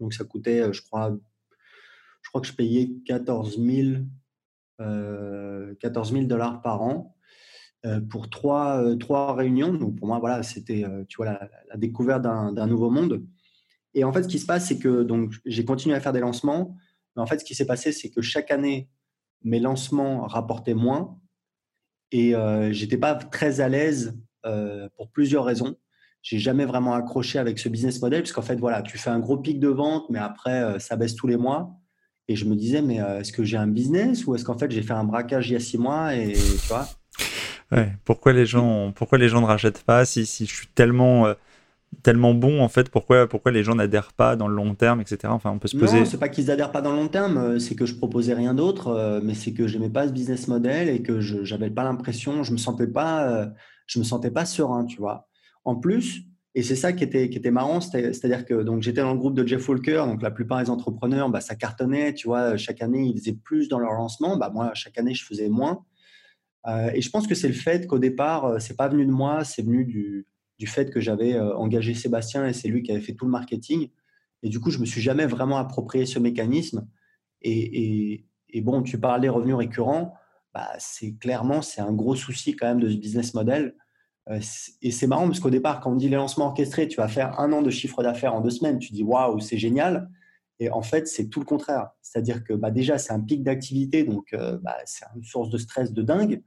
A: Donc, ça coûtait, je crois, je crois que je payais 14 000, 14 000 dollars par an. Euh, pour trois, euh, trois réunions. Donc pour moi, voilà, c'était euh, tu vois, la, découverte d'un nouveau monde. Et en fait, ce qui se passe, c'est que donc j'ai continué à faire des lancements. Mais en fait, ce qui s'est passé, c'est que chaque année, mes lancements rapportaient moins. Et j'étais pas très à l'aise pour plusieurs raisons. J'ai jamais vraiment accroché avec ce business model, parce qu'en fait, voilà, tu fais un gros pic de vente, mais après, ça baisse tous les mois. Et je me disais, mais est-ce que j'ai un business ou est-ce qu'en fait, j'ai fait un braquage il y a six mois et tu vois?
B: Ouais, pourquoi les gens, pourquoi les gens ne rachètent pas si je suis tellement tellement bon en fait pourquoi pourquoi les gens n'adhèrent pas dans le long terme etc enfin on peut se poser
A: non c'est pas qu'ils adhèrent pas dans le long terme euh, c'est que je proposais rien d'autre euh, mais c'est que j'aimais pas ce business model et que je j'avais pas l'impression je me sentais pas euh, je me sentais pas serein tu vois. En plus et c'est ça qui était qui était marrant c'est-à-dire que donc j'étais dans le groupe de Jeff Walker donc la plupart des entrepreneurs bah ça cartonnait tu vois chaque année ils faisaient plus dans leur lancement bah moi chaque année je faisais moins. Et je pense que c'est le fait qu'au départ c'est pas venu de moi c'est venu du du fait que j'avais euh, engagé Sébastien et c'est lui qui avait fait tout le marketing. Et du coup, je me suis jamais vraiment approprié ce mécanisme. Et, bon, tu parles des revenus récurrents, bah, c'est clairement c'est un gros souci quand même de ce business model. Euh, et c'est marrant parce qu'au départ, quand on dit les lancements orchestrés, tu vas faire un an de chiffre d'affaires en deux semaines, tu dis waouh, c'est génial. Et en fait, c'est tout le contraire. C'est-à-dire que bah, déjà, c'est un pic d'activité, donc euh, bah, c'est une source de stress de dingue.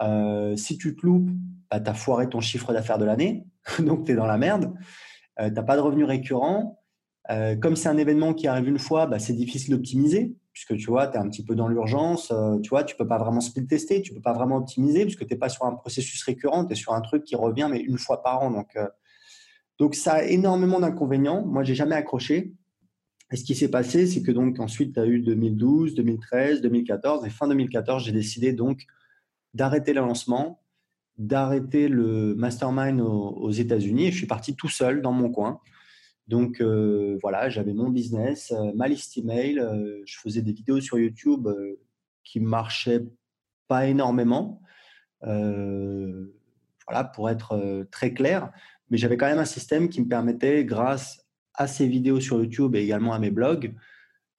A: Euh, si tu te loupes, bah, tu as foiré ton chiffre d'affaires de l'année, [LAUGHS] donc tu es dans la merde. Euh, tu n'as pas de revenus récurrents. Euh, comme c'est un événement qui arrive une fois, bah, c'est difficile d'optimiser, puisque tu vois, tu es un petit peu dans l'urgence. tu vois, tu peux pas vraiment speed tester, tu peux pas vraiment optimiser, puisque tu n'es pas sur un processus récurrent, tu es sur un truc qui revient, mais une fois par an. Donc, donc ça a énormément d'inconvénients. Moi, j'ai jamais accroché. Et ce qui s'est passé, c'est que donc ensuite, tu as eu 2012, 2013, 2014, et fin 2014, j'ai décidé donc d'arrêter le lancement, d'arrêter le mastermind aux, États-Unis. Je suis parti tout seul dans mon coin. Donc euh, voilà, j'avais mon business, euh, ma liste email, euh, je faisais des vidéos sur YouTube qui marchaient pas énormément. voilà, pour être très clair, mais j'avais quand même un système qui me permettait, grâce à ces vidéos sur YouTube et également à mes blogs,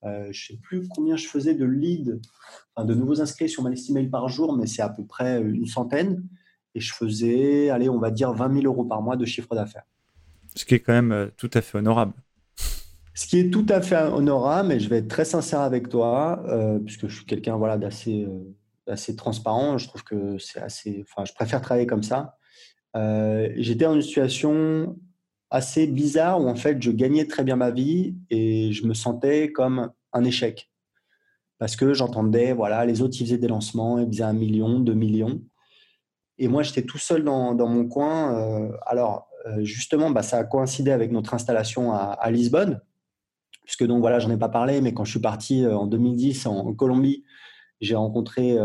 A: je ne sais plus combien je faisais de leads de nouveaux inscrits sur ma liste email par jour, mais c'est à peu près une centaine. Et je faisais, allez, on va dire 20 000 euros par mois de chiffre d'affaires.
B: Ce qui est quand même euh, tout à fait honorable.
A: Ce qui est tout à fait honorable, mais je vais être très sincère avec toi, euh, puisque je suis quelqu'un voilà, d'assez euh, assez transparent. Je trouve que c'est assez. Enfin, je préfère travailler comme ça. J'étais dans une situation assez bizarre où en fait je gagnais très bien ma vie et je me sentais comme un échec parce que j'entendais, voilà, les autres, ils faisaient des lancements, ils faisaient un million, deux millions. Et moi, j'étais tout seul dans, mon coin. Euh, alors, euh, justement, bah, ça a coïncidé avec notre installation à, Lisbonne, puisque donc, voilà, j'en ai pas parlé, mais quand je suis parti euh, en 2010 en, Colombie, j'ai rencontré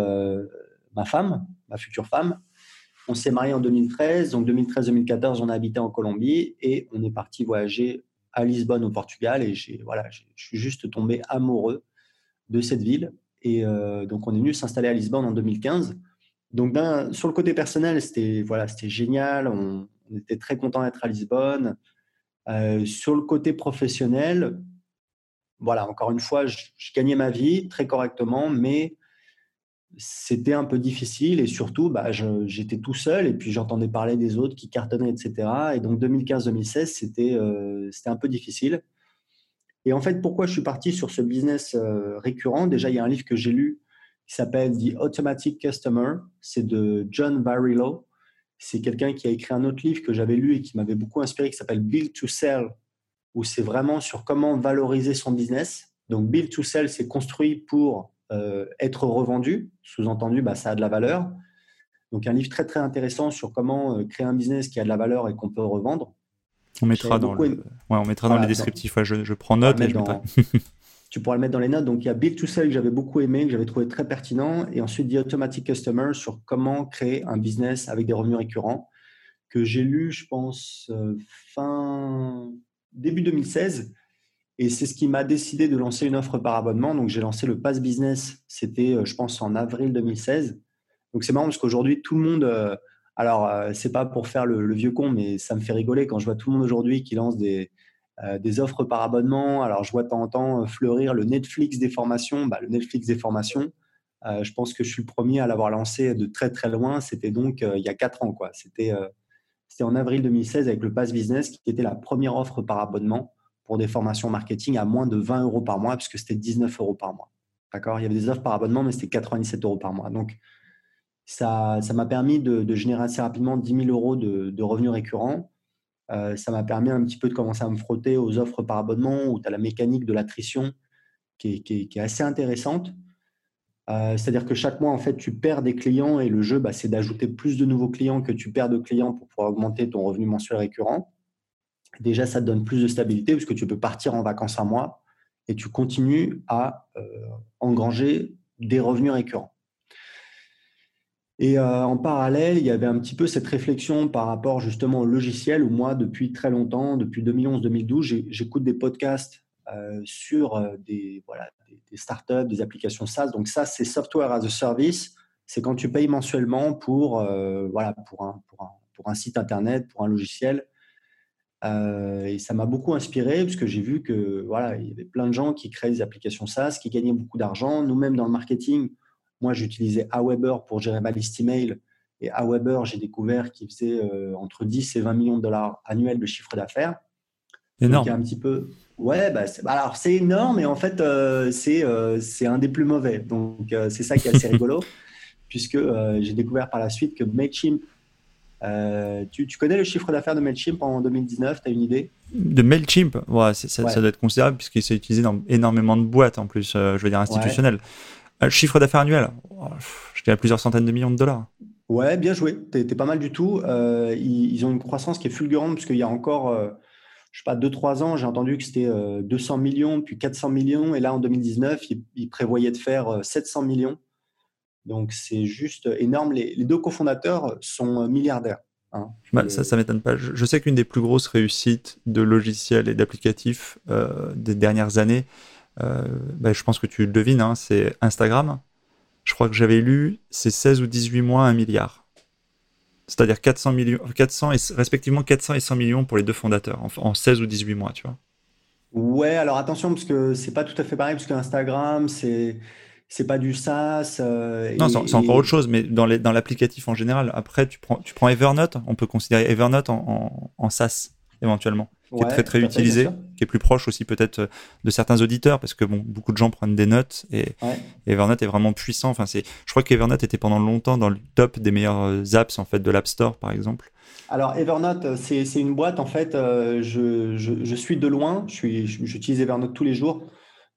A: ma femme, ma future femme. On s'est marié en 2013, donc 2013-2014, on a habité en Colombie et on est parti voyager à Lisbonne au Portugal et j'ai voilà, je suis juste tombé amoureux de cette ville. Et euh, donc, on est venu s'installer à Lisbonne en 2015. Donc, sur le côté personnel, c'était voilà, c'était génial. On, était très content d'être à Lisbonne. Euh, sur le côté professionnel, voilà, encore une fois, je, gagnais ma vie très correctement, mais c'était un peu difficile et surtout, bah, j'étais tout seul et puis j'entendais parler des autres qui cartonnaient, etc. Et donc 2015-2016, c'était euh, c'était un peu difficile. Et en fait, pourquoi je suis parti sur ce business euh, récurrent? Déjà, il y a un livre que j'ai lu qui s'appelle The Automatic Customer. C'est de John Barillo. C'est quelqu'un qui a écrit un autre livre que j'avais lu et qui m'avait beaucoup inspiré, qui s'appelle Build to Sell, où c'est vraiment sur comment valoriser son business. Donc, Build to Sell, c'est construit pour euh, être revendu. Sous-entendu, bah, ça a de la valeur. Donc, un livre très, très intéressant sur comment euh, créer un business qui a de la valeur et qu'on peut revendre.
B: On mettra dans, le... ouais, on mettra dans les descriptifs. je, je, prends note et je mettrai. [LAUGHS]
A: tu pourras le mettre dans les notes. Donc, il y a Build to Sell que j'avais beaucoup aimé, que j'avais trouvé très pertinent. Et ensuite, The Automatic Customer sur comment créer un business avec des revenus récurrents, que j'ai lu, je pense, euh, fin début 2016. Et c'est ce qui m'a décidé de lancer une offre par abonnement. Donc, j'ai lancé le Pass Business. C'était, euh, je pense, en avril 2016. Donc, c'est marrant parce qu'aujourd'hui, tout le monde. Euh, alors, euh, c'est pas pour faire le, vieux con, mais ça me fait rigoler quand je vois tout le monde aujourd'hui qui lance des, des offres par abonnement. Alors, je vois de temps en temps fleurir le Netflix des formations. Bah, le Netflix des formations, je pense que je suis le premier à l'avoir lancé de très très loin. C'était donc il y a quatre ans. quoi. C'était en avril 2016 avec le Pass Business qui était la première offre par abonnement pour des formations marketing à moins de 20 euros par mois, puisque c'était 19 euros par mois. D'accord? Il y avait des offres par abonnement, mais c'était 97 euros par mois. Donc, Ça m'a permis de, générer assez rapidement 10 000 euros de, revenus récurrents. ça m'a permis un petit peu de commencer à me frotter aux offres par abonnement où tu as la mécanique de l'attrition qui, est assez intéressante. C'est-à-dire que chaque mois, en fait, tu perds des clients et le jeu, bah, c'est d'ajouter plus de nouveaux clients que tu perds de clients pour pouvoir augmenter ton revenu mensuel récurrent. Déjà, ça te donne plus de stabilité puisque tu peux partir en vacances un mois et tu continues à euh, engranger des revenus récurrents. Et euh, en parallèle, il y avait un petit peu cette réflexion par rapport justement au logiciel où moi, depuis très longtemps, depuis 2011-2012, j'écoute des podcasts euh, sur des, voilà, des, startups, des applications SaaS. Donc ça, c'est Software as a Service. C'est quand tu payes mensuellement pour, voilà, pour, un, pour, un, pour un site Internet, pour un logiciel. Euh, et ça m'a beaucoup inspiré parce que j'ai vu que voilà, il y avait plein de gens qui créaient des applications SaaS, qui gagnaient beaucoup d'argent. Nous-mêmes dans le marketing, moi j'utilisais Aweber pour gérer ma liste email. Et Aweber, j'ai découvert qu'il faisait euh, entre 10 et 20 millions de dollars annuels de chiffre d'affaires.
B: Énorme.
A: un petit peu. Ouais, bah, bah, alors c'est énorme, mais en fait euh, c'est c'est un des plus mauvais. Donc c'est ça qui est assez [LAUGHS] rigolo, puisque j'ai découvert par la suite que Mailchimp euh, tu, connais le chiffre d'affaires de MailChimp en 2019 Tu as une idée?
B: De MailChimp ouais, ça, doit être considérable puisqu'il s'est utilisé dans énormément de boîtes en plus, euh, je veux dire institutionnelles. Euh, chiffre d'affaires annuel oh, Je dirais plusieurs centaines de millions de dollars.
A: Ouais, bien joué. Tu es, pas mal du tout. Ils, ont une croissance qui est fulgurante puisqu'il y a encore, je sais pas, 2-3 ans, j'ai entendu que c'était 200 millions, puis 400 millions. Et là, en 2019, ils prévoyaient de faire 700 millions. Donc c'est juste énorme. Les, deux cofondateurs sont milliardaires.
B: Hein. Bah, ça, ça m'étonne pas. Je, sais qu'une des plus grosses réussites de logiciels et d'applicatifs euh, des dernières années, euh, bah, je pense que tu le devines, hein, c'est Instagram. Je crois que j'avais lu, c'est 16 ou 18 mois, un milliard. C'est-à-dire 400 millions, 400 et, respectivement 400 et 100 millions pour les deux fondateurs en, en 16 ou 18 mois, tu vois.
A: Ouais, alors attention, parce que c'est pas tout à fait pareil, parce qu'Instagram, c'est c'est pas du SaaS.
B: Euh, non, c'est encore autre chose, mais dans l'applicatif en général. Après, tu prends, tu prends Evernote, on peut considérer Evernote en, en, SaaS éventuellement, qui est très très utilisé, qui est plus proche aussi peut-être de certains auditeurs, parce que bon, beaucoup de gens prennent des notes et, Evernote est vraiment puissant. Enfin, c'est, je crois qu'Evernote était pendant longtemps dans le top des meilleurs apps en fait de l'App Store, par exemple.
A: Alors Evernote, c'est une boîte en fait. Euh, je, je, je, suis de loin. J'utilise Evernote tous les jours.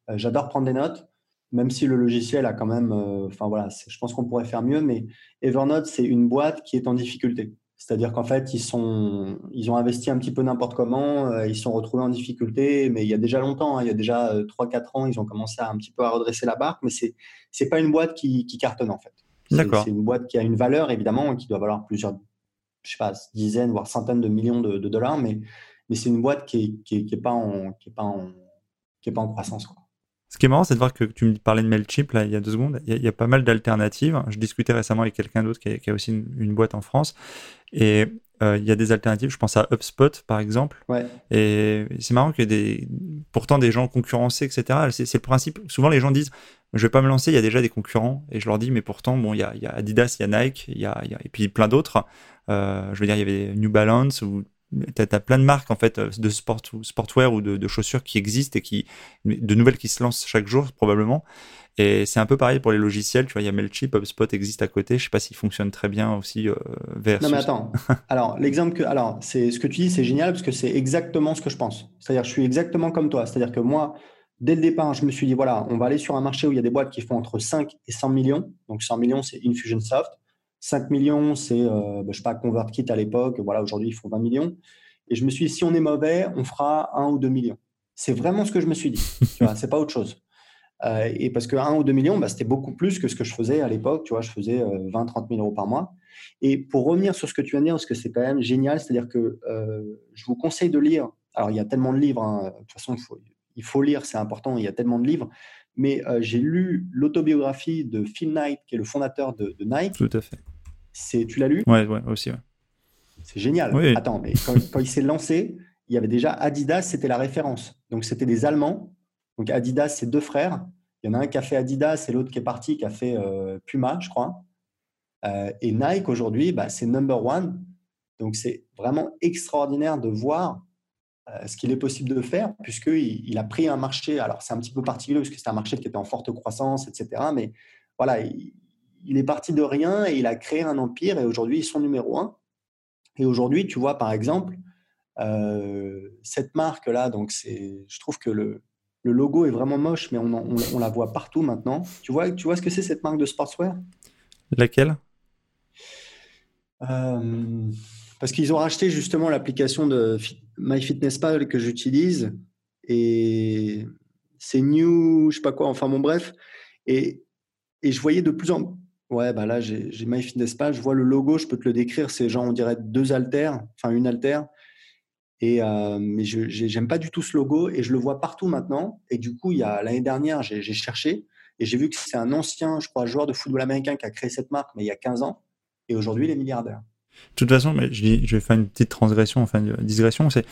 A: Euh, j'adore prendre des notes même si le logiciel a quand même, euh, enfin voilà, je pense qu'on pourrait faire mieux, mais Evernote, c'est une boîte qui est en difficulté. C'est-à-dire qu'en fait, ils, sont, ils ont investi un petit peu n'importe comment, euh, ils sont retrouvés en difficulté, mais il y a déjà longtemps, hein, il y a déjà 3-4 euh, ans, ils ont commencé à un petit peu à redresser la barque, mais c'est n'est pas une boîte qui, cartonne en fait. C'est une boîte qui a une valeur évidemment, qui doit valoir plusieurs, je sais pas, dizaines, voire centaines de millions de, dollars, mais, mais c'est une boîte qui n'est qui, pas, en, qui est pas, en, qui est pas en croissance. Quoi.
B: Ce qui est marrant, c'est de voir que tu me parlais de MailChimp là, il y a deux secondes. Il y a, pas mal d'alternatives. Je discutais récemment avec quelqu'un d'autre qui, a aussi une, boîte en France. Et euh, il y a des alternatives. Je pense à HubSpot, par exemple.
A: Ouais.
B: Et c'est marrant que des, pourtant des gens concurrencés, etc. C'est le principe. Souvent, les gens disent Je vais pas me lancer, il y a déjà des concurrents. Et je leur dis Mais pourtant, bon, il y a, il y a Adidas, il y a Nike, il y a, et puis plein d'autres. Euh, je veux dire, il y avait New Balance ou tu as, plein de marques en fait euh, de sport, sportwear ou de, chaussures qui existent et qui de nouvelles qui se lancent chaque jour probablement. Et c'est un peu pareil pour les logiciels. Tu vois, il y a Mailchimp, HubSpot existe à côté. Je sais pas s'il fonctionne très bien aussi euh,
A: Non mais attends. [LAUGHS] alors l'exemple que alors c'est ce que tu dis, c'est génial parce que c'est exactement ce que je pense. C'est-à-dire je suis exactement comme toi. C'est-à-dire que moi, dès le départ, je me suis dit voilà, on va aller sur un marché où il y a des boîtes qui font entre 5 et 100 millions. Donc 100 millions, c'est Infusionsoft. 5 millions, c'est, euh, bah, je sais pas, ConvertKit à l'époque. Voilà, aujourd'hui, ils font 20 millions. Et je me suis dit, si on est mauvais, on fera 1 ou 2 millions. C'est vraiment ce que je me suis dit. tu vois, c'est pas autre chose. Euh, et parce que 1 ou 2 millions, bah, c'était beaucoup plus que ce que je faisais à l'époque. Tu vois, je faisais 20, 30 000 euros par mois. Et pour revenir sur ce que tu viens de dire, parce que c'est quand même génial, c'est-à-dire que euh, je vous conseille de lire. Alors, il y a tellement de livres. Hein. de toute façon, il faut, il faut lire, c'est important. Il y a tellement de livres. Mais j'ai lu l'autobiographie de Phil Knight, qui est le fondateur de, de Nike.
B: Tout à fait
A: tu l'as lu?
B: Ouais, ouais, aussi.
A: C'est génial. Attends, mais quand, il s'est lancé, il y avait déjà Adidas, c'était la référence. Donc c'était des Allemands. Donc Adidas, c'est deux frères. Il y en a un qui a fait Adidas et l'autre qui est parti, qui a fait euh, Puma, je crois. Euh, et Nike aujourd'hui, bah, c'est number one. Donc c'est vraiment extraordinaire de voir euh, ce qu'il est possible de faire, puisqu'il il a pris un marché. Alors c'est un petit peu particulier parce que c'est un marché qui était en forte croissance, etc. Mais voilà, il, il est parti de rien et il a créé un empire et aujourd'hui ils sont numéro un. Et aujourd'hui, tu vois, par exemple, cette marque-là, donc c'est, je trouve que le, le, logo est vraiment moche, mais on, on, la voit partout maintenant. Tu vois, tu vois ce que c'est cette marque de sportswear?
B: Laquelle?
A: Parce qu'ils ont racheté justement l'application de MyFitnessPal que j'utilise et c'est New, je sais pas quoi, enfin bon, bref. Et, et je voyais de plus en Ouais, bah là, j'ai MyFitnessPal, je vois le logo, je peux te le décrire, c'est genre, on dirait deux haltères, enfin une haltère. Et, euh, mais je n'aime pas du tout ce logo et je le vois partout maintenant. Et du coup, il y a l'année dernière, j'ai cherché et j'ai vu que c'est un ancien, je crois, joueur de football américain qui a créé cette marque, mais il y a 15 ans. Et aujourd'hui, il est milliardaire.
B: De toute façon, mais je, je vais faire une petite transgression, enfin une digression. C'est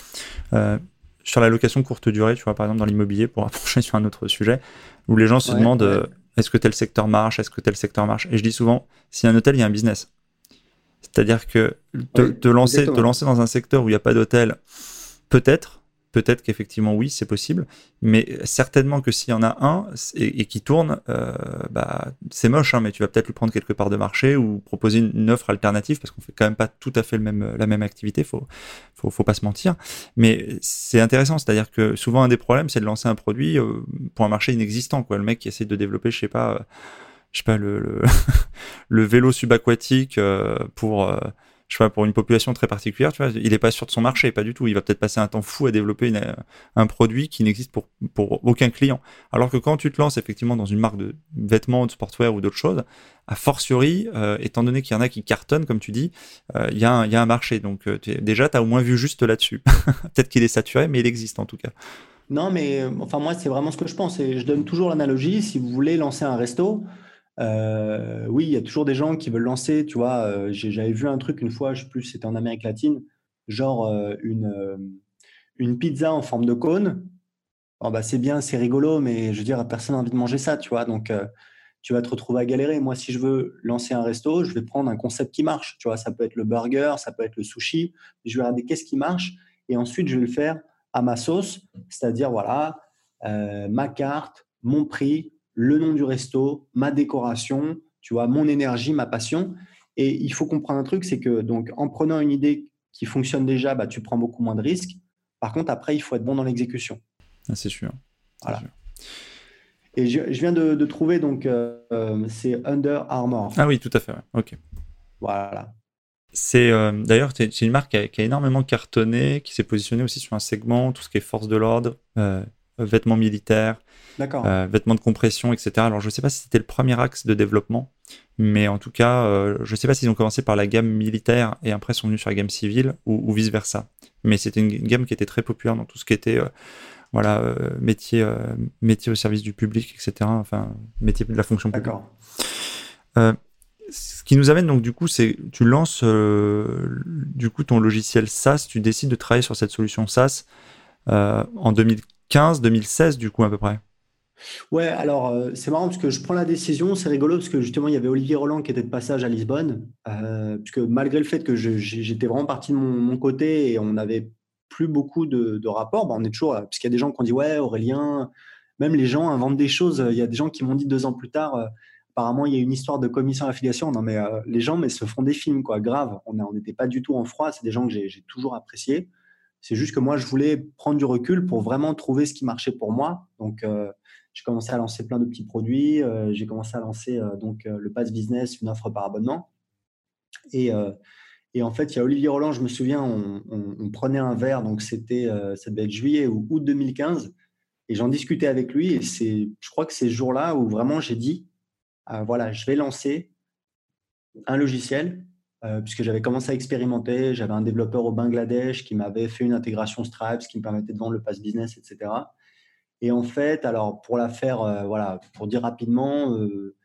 B: euh, sur la location courte durée, tu vois, par exemple dans l'immobilier, pour [LAUGHS] approcher sur un autre sujet, où les gens se demandent euh, est-ce que tel secteur marche Est-ce que tel secteur marche? Et je dis souvent, si un hôtel, il y a un business. C'est-à-dire que te, lancer, te lancer dans un secteur où il n'y a pas d'hôtel, peut-être, peut-être qu'effectivement oui, c'est possible, mais certainement que s'il y en a un et, qui tourne, euh, bah, c'est moche, hein, mais tu vas peut-être lui prendre quelque part de marché ou proposer une, offre alternative parce qu'on fait quand même pas tout à fait le même, la même activité, faut, faut, faut pas se mentir. Mais c'est intéressant, c'est-à-dire que souvent un des problèmes, c'est de lancer un produit euh, pour un marché inexistant. Le mec qui essaie de développer, je sais pas, euh, je sais pas le, le, [LAUGHS] vélo subaquatique pour je sais pour une population très particulière, tu vois, il n'est pas sûr de son marché, pas du tout. Il va peut-être passer un temps fou à développer un produit qui n'existe pour, aucun client. Alors que quand tu te lances effectivement dans une marque de vêtements, de sportwear ou d'autres choses, a fortiori, euh, étant donné qu'il y en a qui cartonnent, comme tu dis, euh, il y, a un marché. Donc euh, déjà, tu as au moins vu juste là-dessus. [LAUGHS] peut-être qu'il est saturé, mais il existe en tout cas.
A: Non, mais enfin moi, c'est vraiment ce que je pense. Et je donne toujours l'analogie. Si vous voulez lancer un resto, euh, oui, il y a toujours des gens qui veulent lancer, tu vois. Euh, j'avais vu un truc une fois, plus, c'était en Amérique latine, genre euh, une, une pizza en forme de cône. bah, c'est bien, c'est rigolo, mais je veux dire, personne n'a envie de manger ça, tu vois. Donc, tu vas te retrouver à galérer. Moi, si je veux lancer un resto, je vais prendre un concept qui marche, tu vois. Ça peut être le burger, ça peut être le sushi. Je vais regarder qu'est-ce qui marche et ensuite, je vais le faire à ma sauce, c'est-à-dire, voilà, ma carte, mon prix, le nom du resto, ma décoration, tu vois, mon énergie, ma passion. Et il faut comprendre un truc, c'est que donc en prenant une idée qui fonctionne déjà, bah, tu prends beaucoup moins de risques. Par contre, après, il faut être bon dans l'exécution.
B: Ah, c'est sûr.
A: Voilà. Et je, viens de, trouver donc euh, c'est Under Armour.
B: Ah oui, tout à fait. Ok.
A: Voilà.
B: C'est euh, d'ailleurs c'est une marque qui a, énormément cartonné, qui s'est positionnée aussi sur un segment, tout ce qui est force de l'ordre, euh, vêtements militaires, euh, vêtements de compression, etc. Alors je ne sais pas si c'était le premier axe de développement, mais en tout cas, euh, je ne sais pas s'ils ont commencé par la gamme militaire et après sont venus sur la gamme civile ou, vice versa. Mais c'était une, gamme qui était très populaire dans tout ce qui était euh, voilà métier métier au service du public, etc. Enfin métier de la fonction publique. D'accord. ce qui nous amène donc du coup, c'est tu lances du coup ton logiciel SaaS, tu décides de travailler sur cette solution SaaS en 2015, 2016 du coup à peu près.
A: Ouais, alors euh, c'est marrant parce que je prends la décision, c'est rigolo parce que justement il y avait Olivier Roland qui était de passage à Lisbonne, euh, puisque malgré le fait que j'étais vraiment parti de mon, côté et on n'avait plus beaucoup de, rapports, bah, on est toujours, euh, puisqu'il y a des gens qui ont dit ouais Aurélien, même les gens inventent des choses, il y a des gens qui m'ont dit deux ans plus tard, apparemment il y a une histoire de commission d'affiliation, non mais les gens mais se font des films quoi, grave, on n'était pas du tout en froid, c'est des gens que j'ai toujours appréciés, c'est juste que moi je voulais prendre du recul pour vraiment trouver ce qui marchait pour moi, donc j'ai commencé à lancer plein de petits produits. Euh, j'ai commencé à lancer euh, donc euh, le Pass Business, une offre par abonnement. Et, en fait, il y a Olivier Roland, je me souviens, on, prenait un verre, donc c'était, ça devait être juillet ou août 2015, et j'en discutais avec lui. Et c'est, je crois que c'est ce jour-là où vraiment j'ai dit, voilà, je vais lancer un logiciel, puisque j'avais commencé à expérimenter. J'avais un développeur au Bangladesh qui m'avait fait une intégration Stripe, ce qui me permettait de vendre le Pass Business, etc. Et en fait, alors pour la faire, euh, voilà, pour dire rapidement, euh,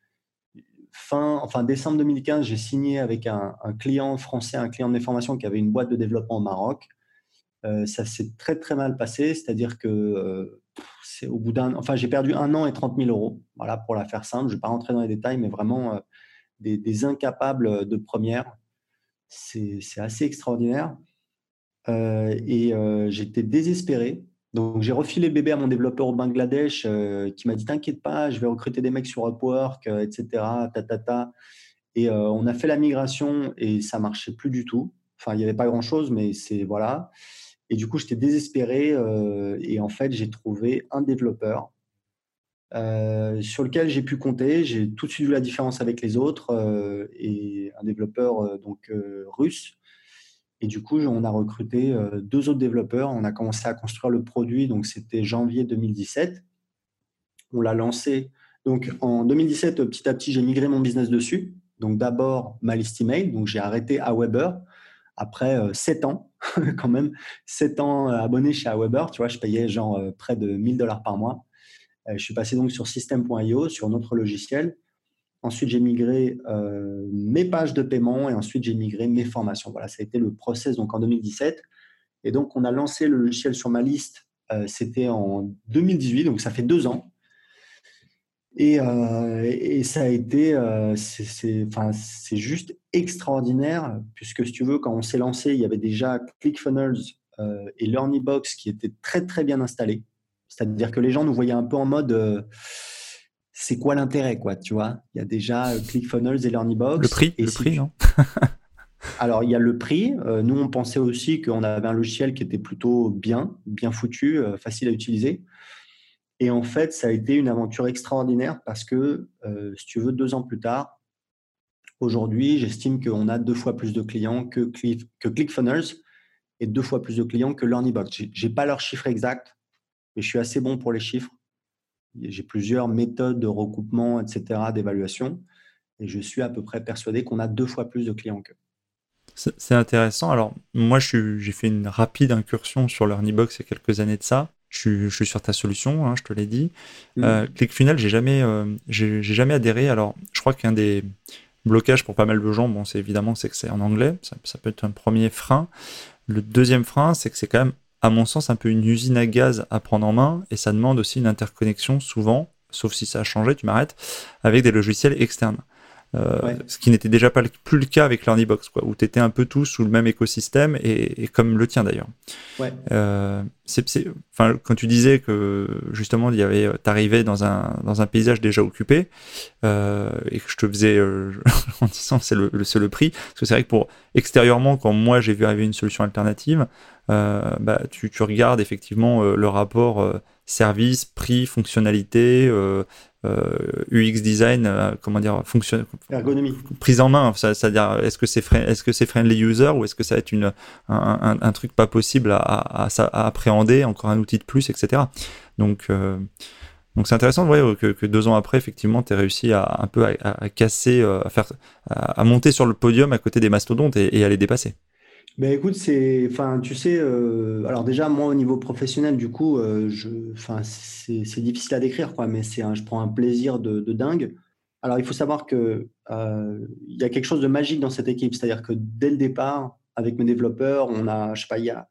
A: fin, enfin décembre 2015, j'ai signé avec un, client français, un client de mes formations qui avait une boîte de développement au Maroc. Euh, ça s'est très très mal passé, c'est-à-dire que c'est au bout d'un, enfin j'ai perdu un an et 30 000 euros. Voilà pour la faire simple. Je ne vais pas rentrer dans les détails, mais vraiment des, incapables de première. C'est assez extraordinaire. et j'étais désespéré Donc j'ai refilé le bébé à mon développeur au Bangladesh qui m'a dit T'inquiète pas, je vais recruter des mecs sur Upwork, etc. Ta, ta, ta. Et on a fait la migration et ça marchait plus du tout. Enfin, il n'y avait pas grand-chose, mais c'est voilà. Et du coup, j'étais désespéré. et en fait, j'ai trouvé un développeur euh, sur lequel j'ai pu compter. J'ai tout de suite vu la différence avec les autres euh, et un développeur euh, donc russe. Et du coup, on a recruté deux autres développeurs. On a commencé à construire le produit. Donc, c'était janvier 2017. On l'a lancé. Donc, en 2017, petit à petit, j'ai migré mon business dessus. Donc, d'abord, ma liste email. Donc, j'ai arrêté Aweber après sept ans, [LAUGHS] quand même. Sept ans abonné chez Aweber. Tu vois, je payais genre près de 1000 dollars par mois. Euh, je suis passé donc sur System.io, sur notre logiciel. Ensuite, j'ai migré euh, mes pages de paiement et ensuite j'ai migré mes formations. Voilà, ça a été le process donc en 2017. Et donc, on a lancé le logiciel sur ma liste. Euh, c'était en 2018, donc ça fait deux ans. Et, ça a été, c'est juste extraordinaire, puisque si tu veux, quand on s'est lancé, il y avait déjà ClickFunnels et LearnyBox qui étaient très très bien installés. C'est-à-dire que les gens nous voyaient un peu en mode euh, c'est quoi l'intérêt, quoi, tu vois? Il y a déjà euh, ClickFunnels et LearnyBox.
B: Le prix, le prix, non? [LAUGHS]
A: Alors, il y a le prix. Euh, nous, on pensait aussi qu'on avait un logiciel qui était plutôt bien, bien foutu, facile à utiliser. Et en fait, ça a été une aventure extraordinaire parce que, si tu veux, deux ans plus tard, aujourd'hui, j'estime qu'on a deux fois plus de clients que, que ClickFunnels et deux fois plus de clients que LearnyBox. Je n'ai pas leur chiffre exact, mais je suis assez bon pour les chiffres. J'ai plusieurs méthodes de recoupement, etc., d'évaluation, et je suis à peu près persuadé qu'on a deux fois plus de clients qu'eux.
B: C'est intéressant. Alors, moi, j'ai fait une rapide incursion sur l'Earnybox il y a quelques années de ça. Je suis, sur ta solution, hein, je te l'ai dit. Mmh. Euh, ClickFunnels, j'ai jamais, euh, j'ai jamais adhéré. Alors, je crois qu'un des blocages pour pas mal de gens, bon, c'est évidemment c'est que c'est en anglais. Ça, ça, peut être un premier frein. Le deuxième frein, c'est que c'est quand même à mon sens, un peu une usine à gaz à prendre en main et ça demande aussi une interconnexion souvent, sauf si ça a changé, tu m'arrêtes, avec des logiciels externes. Euh, ce qui n'était déjà pas plus le cas avec l'Ernybox, quoi, où tu étais un peu tout sous le même écosystème et, comme le tien d'ailleurs.
A: Ouais.
B: Euh, enfin, quand tu disais que justement, il y avait, t'arrivais dans un dans un paysage déjà occupé euh, et que je te faisais [LAUGHS] en disant c'est le, le, le prix, parce que c'est vrai que pour extérieurement, quand moi j'ai vu arriver une solution alternative, bah, tu, tu, regardes effectivement le rapport service, prix, fonctionnalité, euh, UX design, euh, comment dire, fonction,
A: ergonomie,
B: prise en main. C'est-à-dire, est-ce que c'est est-ce que c'est friendly user ou est-ce que ça va être une un, un, truc pas possible à, à, à, appréhender, encore un outil de plus, etc. Donc donc c'est intéressant de voir que, que, deux ans après, effectivement, tu as réussi à un peu à, casser, à faire, à, monter sur le podium à côté des mastodontes et, et à les dépasser.
A: Ben écoute, c'est, enfin, tu sais, euh, alors déjà moi au niveau professionnel, du coup, euh, je, enfin, c'est, difficile à décrire, quoi, mais c'est, je prends un plaisir de, dingue. Alors il faut savoir que euh, y a quelque chose de magique dans cette équipe, c'est-à-dire que dès le départ, avec mes développeurs, on a, je sais pas,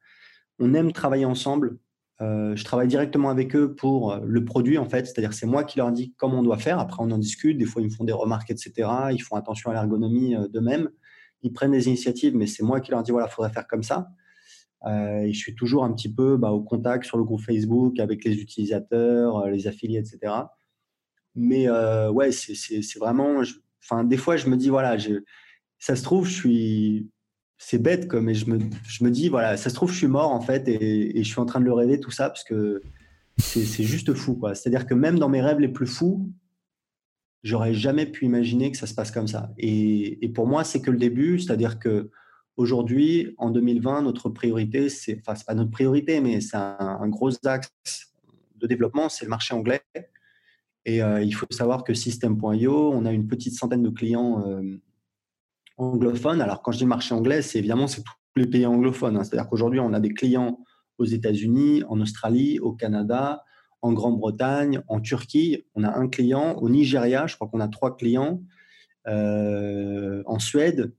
A: on aime travailler ensemble. je travaille directement avec eux pour le produit en fait, c'est-à-dire c'est moi qui leur dis comment on doit faire. Après on en discute, des fois ils me font des remarques, etc. Ils font attention à l'ergonomie d'eux-mêmes ils prennent des initiatives, mais c'est moi qui leur dis voilà, il faudrait faire comme ça. Euh, et je suis toujours un petit peu bah, au contact sur le groupe Facebook avec les utilisateurs, euh, les affiliés, etc. Mais euh, ouais, c'est vraiment. Enfin, des fois, je me dis voilà, je, ça se trouve, je suis. C'est bête, comme, mais je me, je me dis voilà, ça se trouve, je suis mort en fait, et, et je suis en train de le rêver tout ça parce que c'est juste fou, quoi. C'est-à-dire que même dans mes rêves les plus fous, j'aurais jamais pu imaginer que ça se passe comme ça. Et, pour moi, c'est que le début, c'est-à-dire que aujourd'hui, en 2020, notre priorité, c'est, enfin, c'est pas notre priorité, mais c'est un, gros axe de développement, c'est le marché anglais. Et euh, il faut savoir que System.io, on a une petite centaine de clients euh, anglophones. Alors, quand je dis marché anglais, c'est évidemment c'est tous les pays anglophones. Hein. C'est-à-dire qu'aujourd'hui, on a des clients aux États-Unis, en Australie, au Canada, en Grande-Bretagne, en Turquie, on a un client, au Nigeria, je crois qu'on a trois clients, euh, en Suède.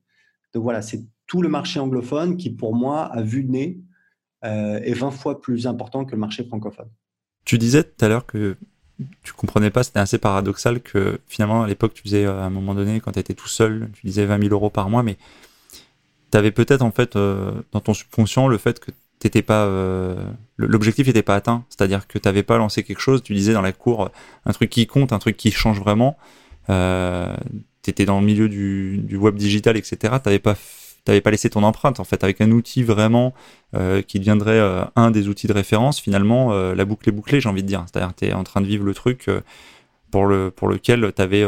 A: Donc voilà, c'est tout le marché anglophone qui, pour moi, à vue de nez, euh, est 20 fois plus important que le marché francophone.
B: Tu disais tout à l'heure que tu comprenais pas, c'était assez paradoxal que finalement, à l'époque, tu faisais, à un moment donné, quand tu étais tout seul, tu disais 20 000 euros par mois, mais tu avais peut-être, en fait, euh, dans ton subconscient, le fait que t'étais pas, l'objectif n'était pas atteint. C'est-à-dire que tu n'avais pas lancé quelque chose. Tu disais dans la cour un truc qui compte, un truc qui change vraiment. tu étais dans le milieu du, web digital, etc. Tu n'avais pas t'avais pas laissé ton empreinte en fait avec un outil vraiment euh, qui deviendrait euh, un des outils de référence finalement euh, la boucle est bouclée j'ai envie de dire c'est-à-dire tu es en train de vivre le truc pour le pour lequel tu avais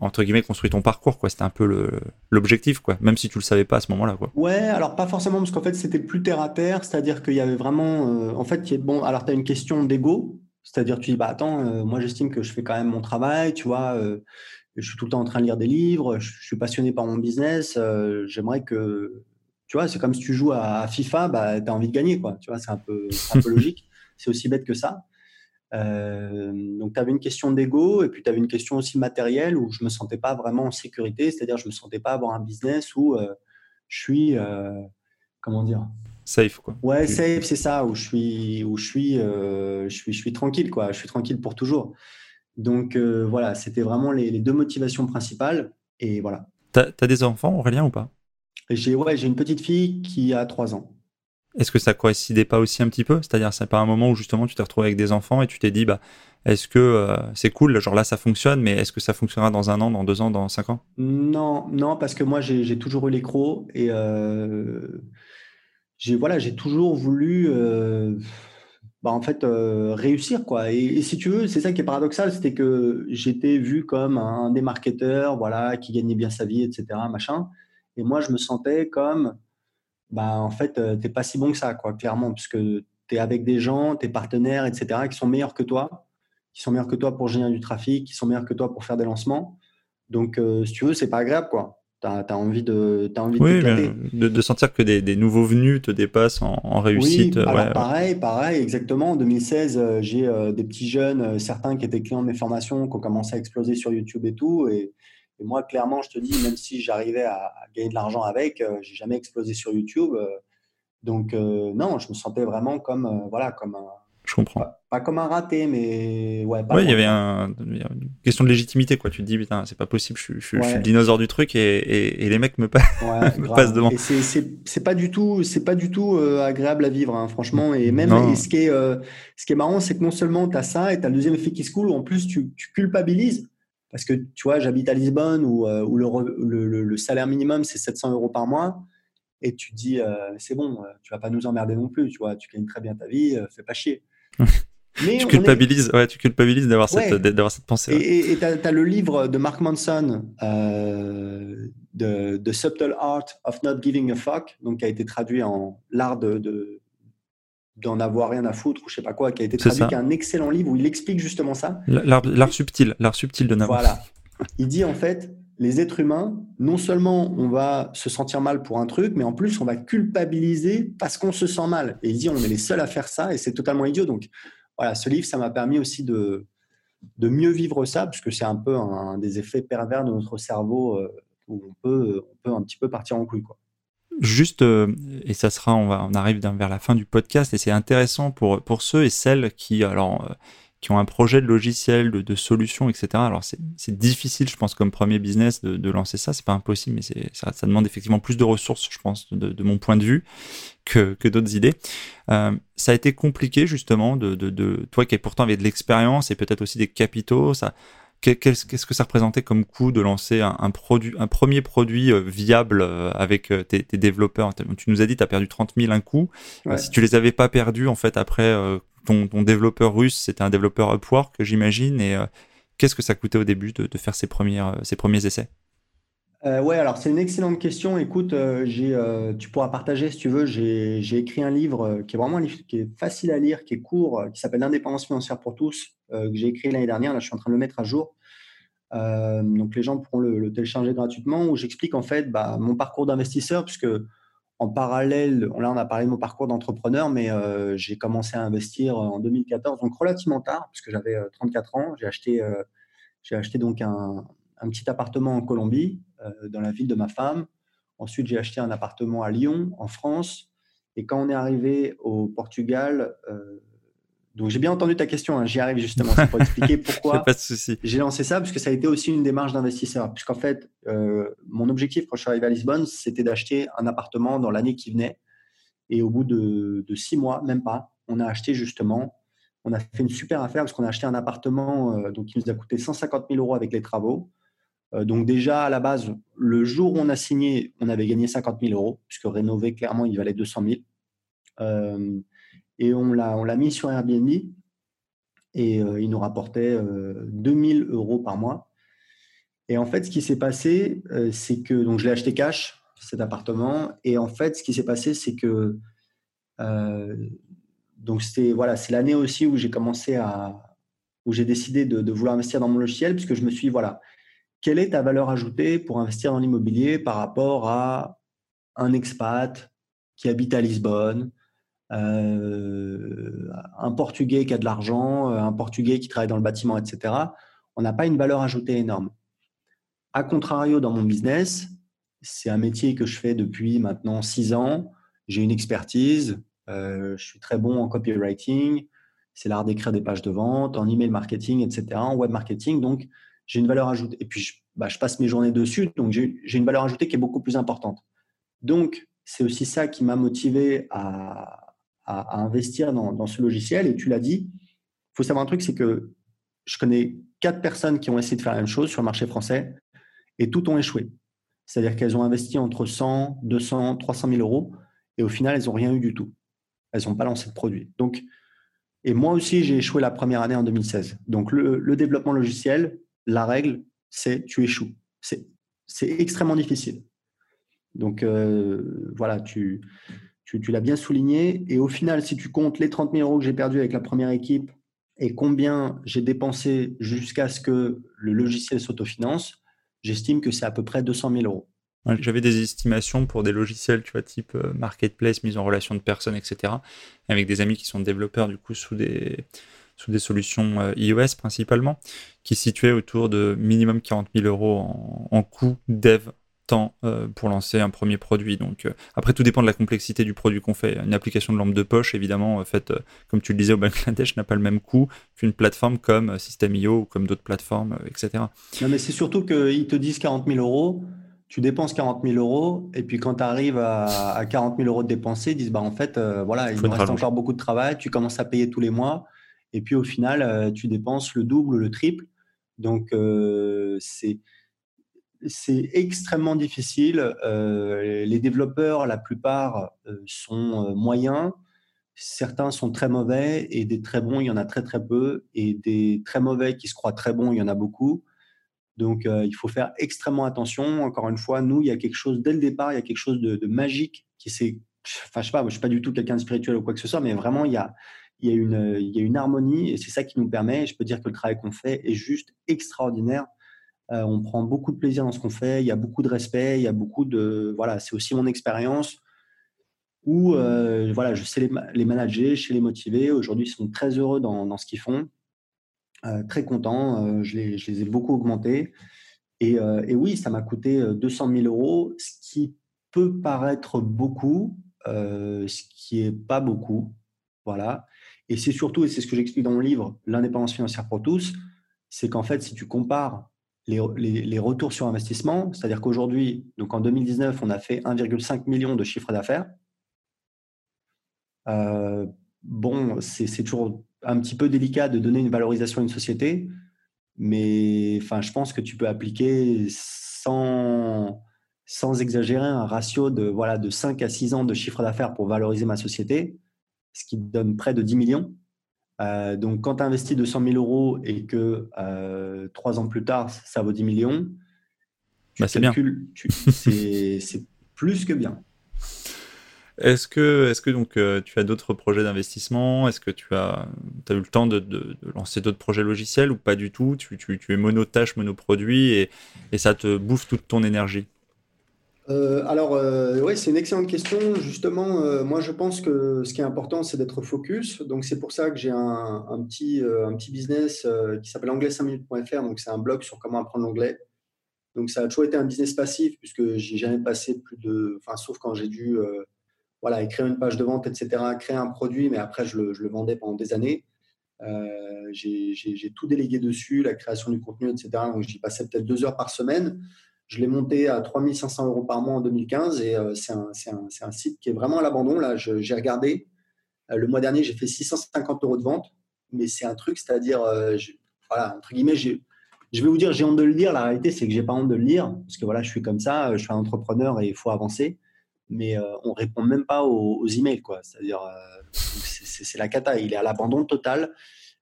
B: entre guillemets construit ton parcours quoi c'était un peu l'objectif quoi même si tu le savais pas à ce moment-là quoi
A: ouais alors pas forcément parce qu'en fait c'était plus terre à terre c'est-à-dire qu'il y avait vraiment en fait bon alors tu as une question d'ego c'est-à-dire tu dis bah attends moi j'estime que je fais quand même mon travail tu vois je suis tout le temps en train de lire des livres, je, suis passionné par mon business, euh, j'aimerais que, tu vois, c'est comme si tu joues à, FIFA, bah, tu as envie de gagner, quoi. Tu vois, c'est un peu, un peu [LAUGHS] logique. C'est aussi bête que ça. Euh, donc, tu avais une question d'ego et puis tu avais une question aussi matérielle où je me sentais pas vraiment en sécurité, c'est-à-dire je me sentais pas avoir un business où euh, je suis, comment dire?
B: Safe, quoi.
A: Ouais, safe, c'est ça, où je suis, où je suis, je suis, je suis tranquille, quoi. Je suis tranquille pour toujours. Donc euh, voilà, c'était vraiment les, deux motivations principales. Et voilà.
B: T'as as des enfants, Aurélien, ou pas?
A: J'ai ouais, j'ai une petite fille qui a 3 ans.
B: Est-ce que ça coïncidait pas aussi un petit peu? C'est-à-dire, c'est pas un moment où justement tu t'es retrouvé avec des enfants et tu t'es dit, bah, est-ce que euh, c'est cool, genre là ça fonctionne, mais est-ce que ça fonctionnera dans un an, dans deux ans, dans cinq ans?
A: Non, non, parce que moi j'ai toujours eu les crocs et euh, j'ai voilà, j'ai toujours voulu bah, en fait euh, réussir quoi. Et, si tu veux, c'est ça qui est paradoxal, c'était que j'étais vu comme un des marketeurs, voilà, qui gagnait bien sa vie, etc. Machin. Et moi, je me sentais comme, bah en fait, euh, t'es pas si bon que ça, quoi, clairement, puisque tu es avec des gens, tes partenaires, etc. qui sont meilleurs que toi, qui sont meilleurs que toi pour générer du trafic, qui sont meilleurs que toi pour faire des lancements. Donc, euh, si tu veux, c'est pas agréable, quoi tu as, envie de as envie
B: de, de, sentir que des, des, nouveaux venus te dépassent en, réussite.
A: Oui, alors pareil, pareil, exactement. En 2016, euh, j'ai euh, des petits jeunes, euh, certains qui étaient clients de mes formations, qui ont commencé à exploser sur YouTube et tout. Et, moi, clairement, je te dis, même si j'arrivais à, gagner de l'argent avec, j'ai jamais explosé sur YouTube. donc non, je me sentais vraiment comme voilà, comme un,
B: je comprends.
A: Pas, comme un raté, mais ouais.
B: ouais, il y avait un, une question de légitimité, quoi. Tu te dis, putain, c'est pas possible, je, suis le dinosaure du truc et, et, les mecs me, [LAUGHS] passent devant.
A: C'est pas du tout, c'est pas du tout euh, agréable à vivre, hein, franchement. Et même, ce, qui est, euh, ce qui est marrant, c'est que non seulement tu as ça et tu as le deuxième effet qui se coule, en plus, tu, tu culpabilises. Parce que tu vois, j'habite à Lisbonne où, euh, où le, le, le, salaire minimum, c'est 700 euros par mois et tu te dis c'est bon, tu vas pas nous emmerder non plus, tu vois, tu gagnes très bien ta vie, fais pas chier. [LAUGHS]
B: tu culpabilises, ouais, tu culpabilises d'avoir cette, d'avoir cette pensée.
A: Et tu as, le livre de Mark Manson, euh, The, Subtle Art of Not Giving a Fuck, donc qui a été traduit en l'art de, d'en avoir rien à foutre ou je sais pas quoi, qui a été traduit, qui est un excellent livre où il explique justement ça.
B: L'art subtil, l'art subtil de n'avoir.
A: Voilà. Il dit en fait, les êtres humains, non seulement on va se sentir mal pour un truc, mais en plus on va culpabiliser parce qu'on se sent mal. Et il dit on est les seuls à faire ça et c'est totalement idiot. Donc voilà, ce livre, ça m'a permis aussi de, de mieux vivre ça, parce que c'est un peu un, des effets pervers de notre cerveau euh, où on peut, on peut un petit peu partir en couille. Quoi.
B: Juste, euh, et ça sera, on, va, on arrive vers la fin du podcast, et c'est intéressant pour, pour ceux et celles qui, alors, euh, qui ont un projet de logiciel, de, de solution, etc. Alors c'est difficile, je pense, comme premier business de, de lancer ça. C'est pas impossible, mais ça, ça demande effectivement plus de ressources, je pense, de, de mon point de vue, que, que d'autres idées. Euh, ça a été compliqué justement de, toi qui pourtant avait de l'expérience et peut-être aussi des capitaux. Ça, Qu'est-ce que ça représentait comme coût de lancer un, un, produit, un premier produit euh, viable euh, avec euh, tes, tes, développeurs? Tu nous as dit tu as perdu 30 000 un coup. Si tu les avais pas perdus, en fait, après, ton, ton développeur russe, c'était un développeur Upwork, j'imagine. Et qu'est-ce que ça coûtait au début de, de faire ces, premières, ces premiers essais?
A: Euh, ouais, alors c'est une excellente question. Écoute, euh, euh, tu pourras partager si tu veux. J'ai, écrit un livre qui est vraiment un livre qui est facile à lire, qui est court, qui s'appelle L'indépendance financière pour tous, que j'ai écrit l'année dernière. Là, je suis en train de le mettre à jour. donc les gens pourront le, télécharger gratuitement. Où j'explique en fait bah, mon parcours d'investisseur, puisque en parallèle, là on a parlé de mon parcours d'entrepreneur, mais j'ai commencé à investir en 2014, donc relativement tard, puisque j'avais 34 ans. J'ai acheté, acheté donc un, un petit appartement en Colombie, euh, dans la ville de ma femme. Ensuite, j'ai acheté un appartement à Lyon, en France. Et quand on est arrivé au Portugal, euh, donc j'ai bien entendu ta question, hein, j'y arrive justement, c'est pour [LAUGHS] expliquer pourquoi j'ai lancé ça, parce que ça a été aussi une démarche d'investisseur. Puisqu'en fait, euh, mon objectif quand je suis arrivé à Lisbonne, c'était d'acheter un appartement dans l'année qui venait. Et au bout de, six mois, même pas, on a acheté justement, on a fait une super affaire parce qu'on a acheté un appartement donc, qui nous a coûté 150 000 euros avec les travaux. donc déjà, à la base, le jour où on a signé, on avait gagné 50 000 euros, puisque rénover, clairement, il valait 200 000. Et on l'a mis sur Airbnb et il nous rapportait 2000 euros par mois. Et en fait, ce qui s'est passé, c'est que donc je l'ai acheté cash cet appartement. Et en fait, ce qui s'est passé, c'est que euh, donc c'était voilà, c'est l'année aussi où j'ai commencé à où j'ai décidé de, vouloir investir dans mon logiciel, puisque je me suis dit, voilà, quelle est ta valeur ajoutée pour investir dans l'immobilier par rapport à un expat qui habite à Lisbonne, euh, un Portugais qui a de l'argent, un Portugais qui travaille dans le bâtiment, etc. On n'a pas une valeur ajoutée énorme. A contrario, dans mon business, c'est un métier que je fais depuis maintenant six ans. J'ai une expertise. Euh, je suis très bon en copywriting. C'est l'art d'écrire des pages de vente, en email marketing, etc., en web marketing. Donc, j'ai une valeur ajoutée. Et puis, je, bah, passe mes journées dessus. Donc, j'ai une valeur ajoutée qui est beaucoup plus importante. Donc, c'est aussi ça qui m'a motivé à, investir dans, dans, ce logiciel. Et tu l'as dit, il faut savoir un truc, c'est que je connais quatre personnes qui ont essayé de faire la même chose sur le marché français et toutes ont échoué. C'est-à-dire qu'elles ont investi entre 100, 200, 300 000 euros et au final, elles n'ont rien eu du tout. Elles n'ont pas lancé de produit. Donc, et moi aussi, j'ai échoué la première année en 2016. Donc, le, développement logiciel, la règle, c'est tu échoues. C'est extrêmement difficile. Donc, euh, voilà, tu, tu, l'as bien souligné. Et au final, si tu comptes les 30 000 euros que j'ai perdus avec la première équipe et combien j'ai dépensé jusqu'à ce que le logiciel s'autofinance, j'estime que c'est à peu près 200 000 euros.
B: J'avais des estimations pour des logiciels, tu vois, type euh, marketplace, mise en relation de personnes, etc. Avec des amis qui sont développeurs, du coup, sous des, sous des solutions euh, iOS principalement, qui situaient autour de minimum 40 000 euros en, en coût dev temps euh, pour lancer un premier produit. Donc euh, après, tout dépend de la complexité du produit qu'on fait. Une application de lampe de poche, évidemment, faite, euh, comme tu le disais, au Bangladesh, [LAUGHS] n'a pas le même coût qu'une plateforme comme System.io ou comme d'autres plateformes, etc.
A: Non, mais c'est surtout qu'ils te disent 40 000 euros. Tu dépenses 40 000 euros et puis quand tu arrives à, 40 000 euros de dépensés, ils disent bah en fait voilà il nous reste encore beaucoup de travail, tu commences à payer tous les mois et puis au final tu dépenses le double, ou le triple. Donc c'est c'est extrêmement difficile. Euh, les développeurs, la plupart, euh, sont euh, moyens. Certains sont très mauvais et des très bons, il y en a très très peu. Et des très mauvais qui se croient très bons, il y en a beaucoup. Donc il faut faire extrêmement attention. Encore une fois, nous, il y a quelque chose, dès le départ, il y a quelque chose de, magique qui s'est... Enfin, je ne suis pas du tout quelqu'un de spirituel ou quoi que ce soit, mais vraiment, il y a une harmonie et c'est ça qui nous permet, je peux dire que le travail qu'on fait est juste extraordinaire euh, on prend beaucoup de plaisir dans ce qu'on fait. Il y a beaucoup de respect. Il y a beaucoup de voilà. C'est aussi mon expérience où euh, voilà, je sais les, les, manager, je sais les motiver. Aujourd'hui, ils sont très heureux dans, ce qu'ils font, euh, très contents. Je les, ai beaucoup augmentés. Et, oui, ça m'a coûté 200 000 euros, ce qui peut paraître beaucoup, ce qui est pas beaucoup. Voilà. Et c'est surtout, et c'est ce que j'explique dans mon livre, l'indépendance financière pour tous, c'est qu'en fait, si tu compares les, retours sur investissement, c'est-à-dire qu'aujourd'hui, donc en 2019, on a fait 1,5 million de chiffre d'affaires. Euh, bon, c'est toujours un petit peu délicat de donner une valorisation à une société, mais enfin, je pense que tu peux appliquer sans, sans exagérer un ratio de, voilà, de 5 à 6 ans de chiffre d'affaires pour valoriser ma société, ce qui donne près de 10 millions. Euh, donc, quand tu investis 200 000 euros et que euh, trois ans plus tard, ça vaut 10 millions,
B: bah, c'est bien. [LAUGHS]
A: c'est plus que bien.
B: Est-ce que, est que donc, euh, tu as d'autres projets d'investissement? Est-ce que tu as, as, eu le temps de, de, lancer d'autres projets logiciels ou pas du tout? Tu, tu, tu, es monotache, monoproduit et, et ça te bouffe toute ton énergie?
A: Euh, alors, euh, oui, c'est une excellente question. Justement, euh, moi, je pense que ce qui est important, c'est d'être focus. Donc, c'est pour ça que j'ai un, petit, business qui s'appelle anglais5minutes.fr. Donc, c'est un blog sur comment apprendre l'anglais. Donc, ça a toujours été un business passif puisque j'ai jamais passé plus de, enfin, sauf quand j'ai dû, voilà, écrire une page de vente, etc., créer un produit, mais après, je le vendais pendant des années. j'ai tout délégué dessus, la création du contenu, etc. Donc, j'y passais peut-être deux heures par semaine. Je l'ai monté à 3500 euros par mois en 2015 et c'est un, un, site qui est vraiment à l'abandon. Là, j'ai regardé. le mois dernier, j'ai fait 650 euros de vente, mais c'est un truc, c'est-à-dire, voilà, entre guillemets, je vais vous dire, j'ai honte de le dire. La réalité, c'est que j'ai pas honte de le lire parce que voilà, je suis comme ça, je suis un entrepreneur et il faut avancer. Mais on répond même pas aux, emails, quoi. C'est-à-dire, c'est la cata. Il est à l'abandon total.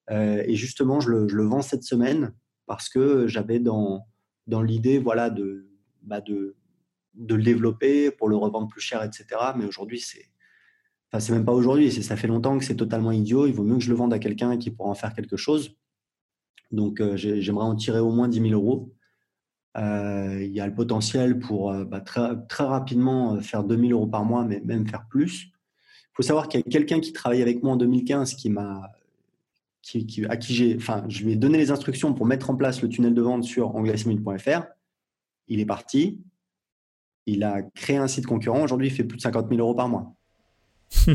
A: et justement, je le, je le, vends cette semaine parce que j'avais dans, dans l'idée voilà, de, bah de, de le développer pour le revendre plus cher, etc. Mais aujourd'hui, c'est. Enfin, c'est même pas aujourd'hui, ça fait longtemps que c'est totalement idiot. Il vaut mieux que je le vende à quelqu'un qui pourra en faire quelque chose. Donc, euh, j'aimerais en tirer au moins 10 000 euros. Euh, il y a le potentiel pour euh, bah, très, très, rapidement faire 2 000 euros par mois, mais même faire plus. Il faut savoir qu'il y a quelqu'un qui travaille avec moi en 2015 qui m'a à qui j'ai, enfin, je lui ai donné les instructions pour mettre en place le tunnel de vente sur anglais.fr. Il est parti. Il a créé un site concurrent. Aujourd'hui, il fait plus de 50 000 euros par mois. [LAUGHS]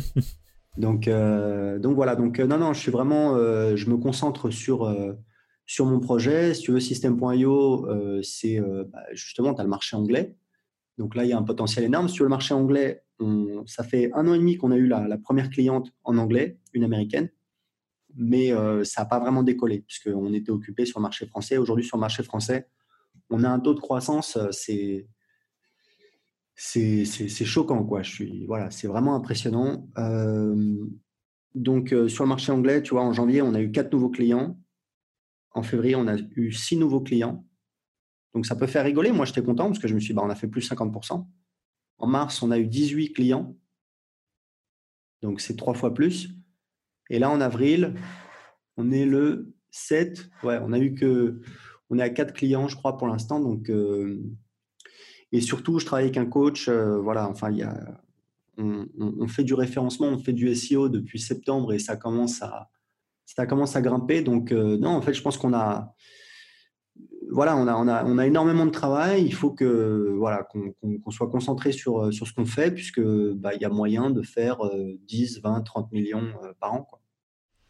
A: donc, euh, donc voilà. Donc euh, non, non, je suis vraiment, euh, je me concentre sur sur mon projet. Si tu veux, System.io, c'est bah, justement, tu as le marché anglais. Donc là, il y a un potentiel énorme. Sur le marché anglais, ça fait un an et demi qu'on a eu la première cliente en anglais, une américaine mais euh, ça n'a pas vraiment décollé, puisqu'on était occupé sur le marché français. Aujourd'hui, sur le marché français, on a un taux de croissance, euh, c'est c'est choquant quoi. Je suis voilà, c'est vraiment impressionnant. Euh, donc sur le marché anglais, tu vois, en janvier, on a eu quatre nouveaux clients. En février, on a eu six nouveaux clients. Donc ça peut faire rigoler. Moi, j'étais content parce que je me suis dit, bah, on a fait plus 50%. En mars, on a eu 18 clients. Donc c'est trois fois plus. Et là, en avril, on est le 7. Ouais, on a eu que. On est à 4 clients, je crois, pour l'instant. Donc, euh, et surtout, je travaille avec un coach. Euh, voilà, enfin, il y a, on, fait du référencement, on fait du SEO depuis septembre et ça commence à, ça commence à grimper. Donc, euh, non, en fait, je pense qu'on a. Voilà, on a, on, a, on a énormément de travail. Il faut que voilà qu'on soit concentré sur, sur ce qu'on fait, puisque bah, il y a moyen de faire 10, 20, 30 millions par an.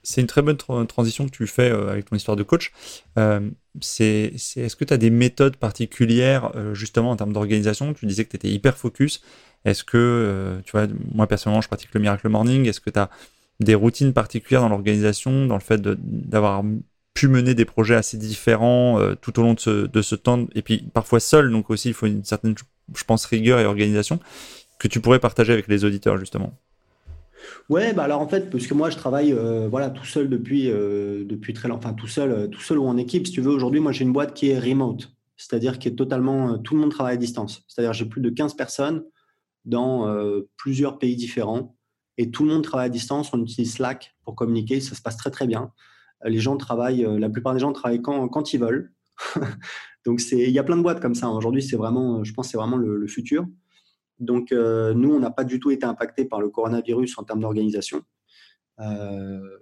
B: C'est une très bonne transition que tu fais euh, avec ton histoire de coach. Euh, c'est, est-ce que tu as des méthodes particulières euh, justement en termes d'organisation? Tu disais que tu étais hyper focus. Est-ce que, tu vois, moi personnellement, je pratique le Miracle Morning. Est-ce que tu as des routines particulières dans l'organisation, dans le fait d'avoir pu mener des projets assez différents tout au long de ce, de ce temps, et puis parfois seul, donc aussi il faut une certaine, je pense, rigueur et organisation, que tu pourrais partager avec les auditeurs justement
A: Ouais, bah alors en fait, parce que moi je travaille euh, voilà tout seul depuis euh, depuis très longtemps, enfin tout seul, euh, tout seul ou en équipe. Si tu veux, aujourd'hui, moi j'ai une boîte qui est remote, c'est-à-dire qui est totalement tout le monde travaille à distance. C'est-à-dire j'ai plus de 15 personnes dans plusieurs pays différents et tout le monde travaille à distance. On utilise Slack pour communiquer, ça se passe très très bien. Les gens travaillent, la plupart des gens travaillent quand, quand ils veulent. [LAUGHS] Donc c'est, il y a plein de boîtes comme ça. Aujourd'hui, c'est vraiment, je pense, c'est vraiment le futur. Donc, euh, nous, on n'a pas du tout été impacté par le coronavirus en termes d'organisation. Euh,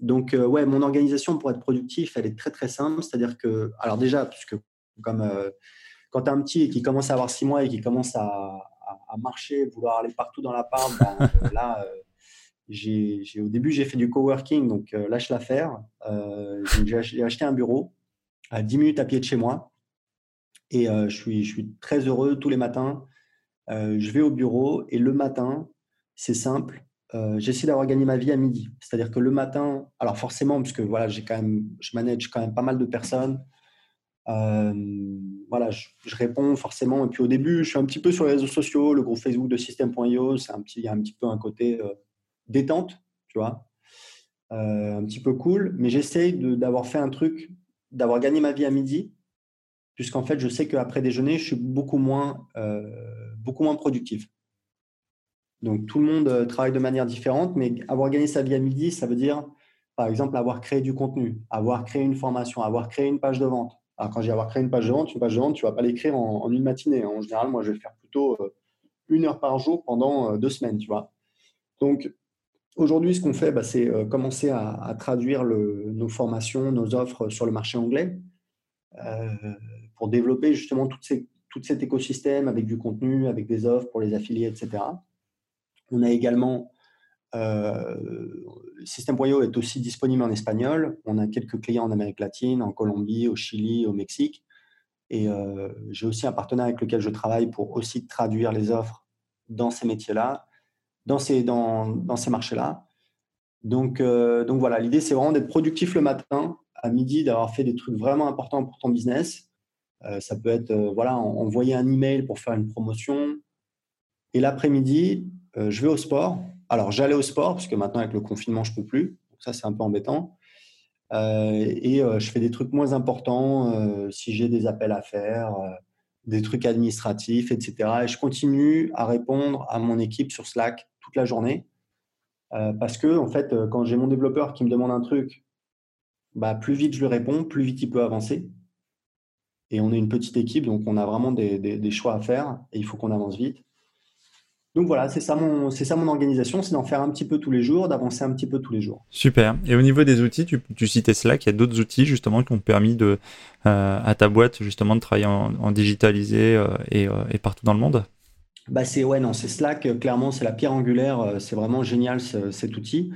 A: donc, euh, ouais, mon organisation pour être productif, elle est très, très simple. C'est-à-dire que, alors déjà, puisque comme quand tu as un petit et qui commence à avoir six mois et qui commence à, marcher, vouloir aller partout dans l'appart, ben, [LAUGHS] là, j'ai, au début, j'ai fait du coworking, donc lâche l'affaire. j'ai acheté un bureau à 10 minutes à pied de chez moi. Et je, suis, je suis très heureux tous les matins euh, je vais au bureau et le matin, c'est simple, euh, j'essaie d'avoir gagné ma vie à midi. C'est-à-dire que le matin, alors forcément, parce que voilà, j'ai quand même, je manage quand même pas mal de personnes. Euh, voilà, je, réponds forcément. Et puis au début, je suis un petit peu sur les réseaux sociaux, le groupe Facebook de System.io, c'est un petit, il y a un petit peu un côté détente, tu vois, un petit peu cool. Mais j'essaie d'avoir fait un truc, d'avoir gagné ma vie à midi, puisqu'en fait, je sais qu'après déjeuner, je suis beaucoup moins beaucoup moins productif. Donc tout le monde euh, travaille de manière différente, mais avoir gagné sa vie à midi, ça veut dire, par exemple, avoir créé du contenu, avoir créé une formation, avoir créé une page de vente. Alors quand j'ai avoir créé une page de vente, une page de vente, tu vas pas l'écrire en, une matinée. En général, moi, je vais faire plutôt euh, une heure par jour pendant euh, deux semaines, tu vois. Donc aujourd'hui, ce qu'on fait, bah, c'est commencer à, traduire nos formations, nos offres sur le marché anglais pour développer justement tout cet écosystème avec du contenu, avec des offres pour les affiliés, etc. On a également euh, System.io est aussi disponible en espagnol. On a quelques clients en Amérique latine, en Colombie, au Chili, au Mexique. Et j'ai aussi un partenaire avec lequel je travaille pour aussi traduire les offres dans ces métiers-là, dans ces, marchés-là. Donc, donc voilà, l'idée, c'est vraiment d'être productif le matin, à midi, d'avoir fait des trucs vraiment importants pour ton business. Ça peut être voilà, envoyer un email pour faire une promotion. Et l'après-midi, je vais au sport. Alors, j'allais au sport, parce que maintenant, avec le confinement, je ne peux plus. Donc ça, c'est un peu embêtant. Euh, et euh, je fais des trucs moins importants euh, si j'ai des appels à faire, des trucs administratifs, etc. Et je continue à répondre à mon équipe sur Slack toute la journée. parce que, en fait, quand j'ai mon développeur qui me demande un truc, bah, plus vite je lui réponds, plus vite il peut avancer. Et on est une petite équipe, donc on a vraiment des choix à faire et il faut qu'on avance vite. Donc voilà, c'est ça mon, c'est ça mon organisation, c'est d'en faire un petit peu tous les jours, d'avancer un petit peu tous les jours.
B: Super. Et au niveau des outils, tu, tu citais Slack, il y a d'autres outils justement qui ont permis de, euh, à ta boîte justement de travailler en, digitalisé euh, et, euh, et, partout dans le monde?
A: Bah c'est ouais non, c'est Slack. Clairement, c'est la pierre angulaire. C'est vraiment génial cet outil.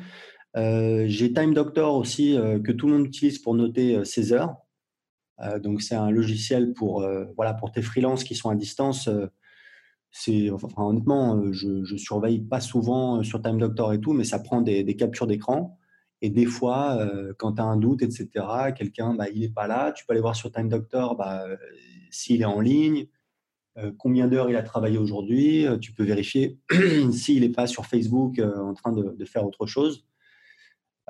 A: j'ai Time Doctor aussi que tout le monde utilise pour noter ses heures. Donc c'est un logiciel pour voilà pour tes freelances qui sont à distance c'est enfin, honnêtement, euh, je, je surveille pas souvent euh, sur Time Doctor et tout, mais ça prend des, captures d'écran. Et des fois, euh, quand tu as un doute, etc., quelqu'un, bah, il n'est pas là, tu peux aller voir sur Time Doctor bah, s'il est en ligne, combien d'heures il a travaillé aujourd'hui, tu peux vérifier [CLEARS THROAT] s'il n'est pas sur Facebook en train de, faire autre chose.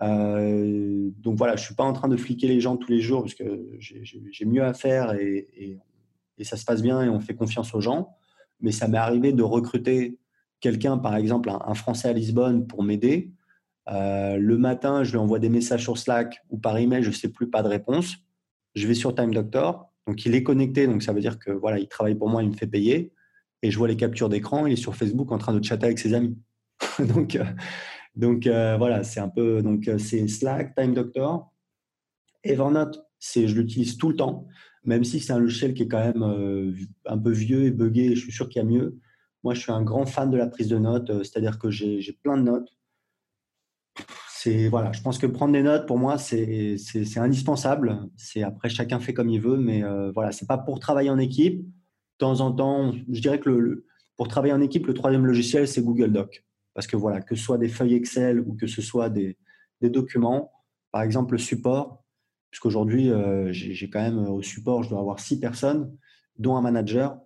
A: Donc voilà, je suis pas en train de fliquer les gens tous les jours parce que j'ai mieux à faire et, ça se passe bien et on fait confiance aux gens mais ça m'est arrivé de recruter quelqu'un, par exemple un, Français à Lisbonne, pour m'aider. Euh, le matin, je lui envoie des messages sur Slack ou par email, je ne sais plus, pas de réponse. Je vais sur Time Doctor, donc il est connecté, donc ça veut dire que voilà, il travaille pour moi, il me fait payer, et je vois les captures d'écran, il est sur Facebook en train de chatter avec ses amis. [LAUGHS] donc euh, donc euh, voilà, c'est un peu donc c'est Slack, Time Doctor, Evernote, c'est je l'utilise tout le temps même si c'est un logiciel qui est quand même euh, un peu vieux et buggé, je suis sûr qu'il y a mieux. Moi, je suis un grand fan de la prise de notes, euh, c'est-à-dire que j'ai plein de notes. C'est voilà, je pense que prendre des notes pour moi c'est indispensable. C'est après chacun fait comme il veut, mais euh, voilà, c'est pas pour travailler en équipe. De temps en temps, je dirais que le, pour travailler en équipe, le troisième logiciel c'est Google Doc, parce que voilà, que ce soit des feuilles Excel ou que ce soit des, documents, par exemple le support, puisqu'aujourd'hui, euh, j'ai quand même euh, au support, je dois avoir six personnes, dont un manager.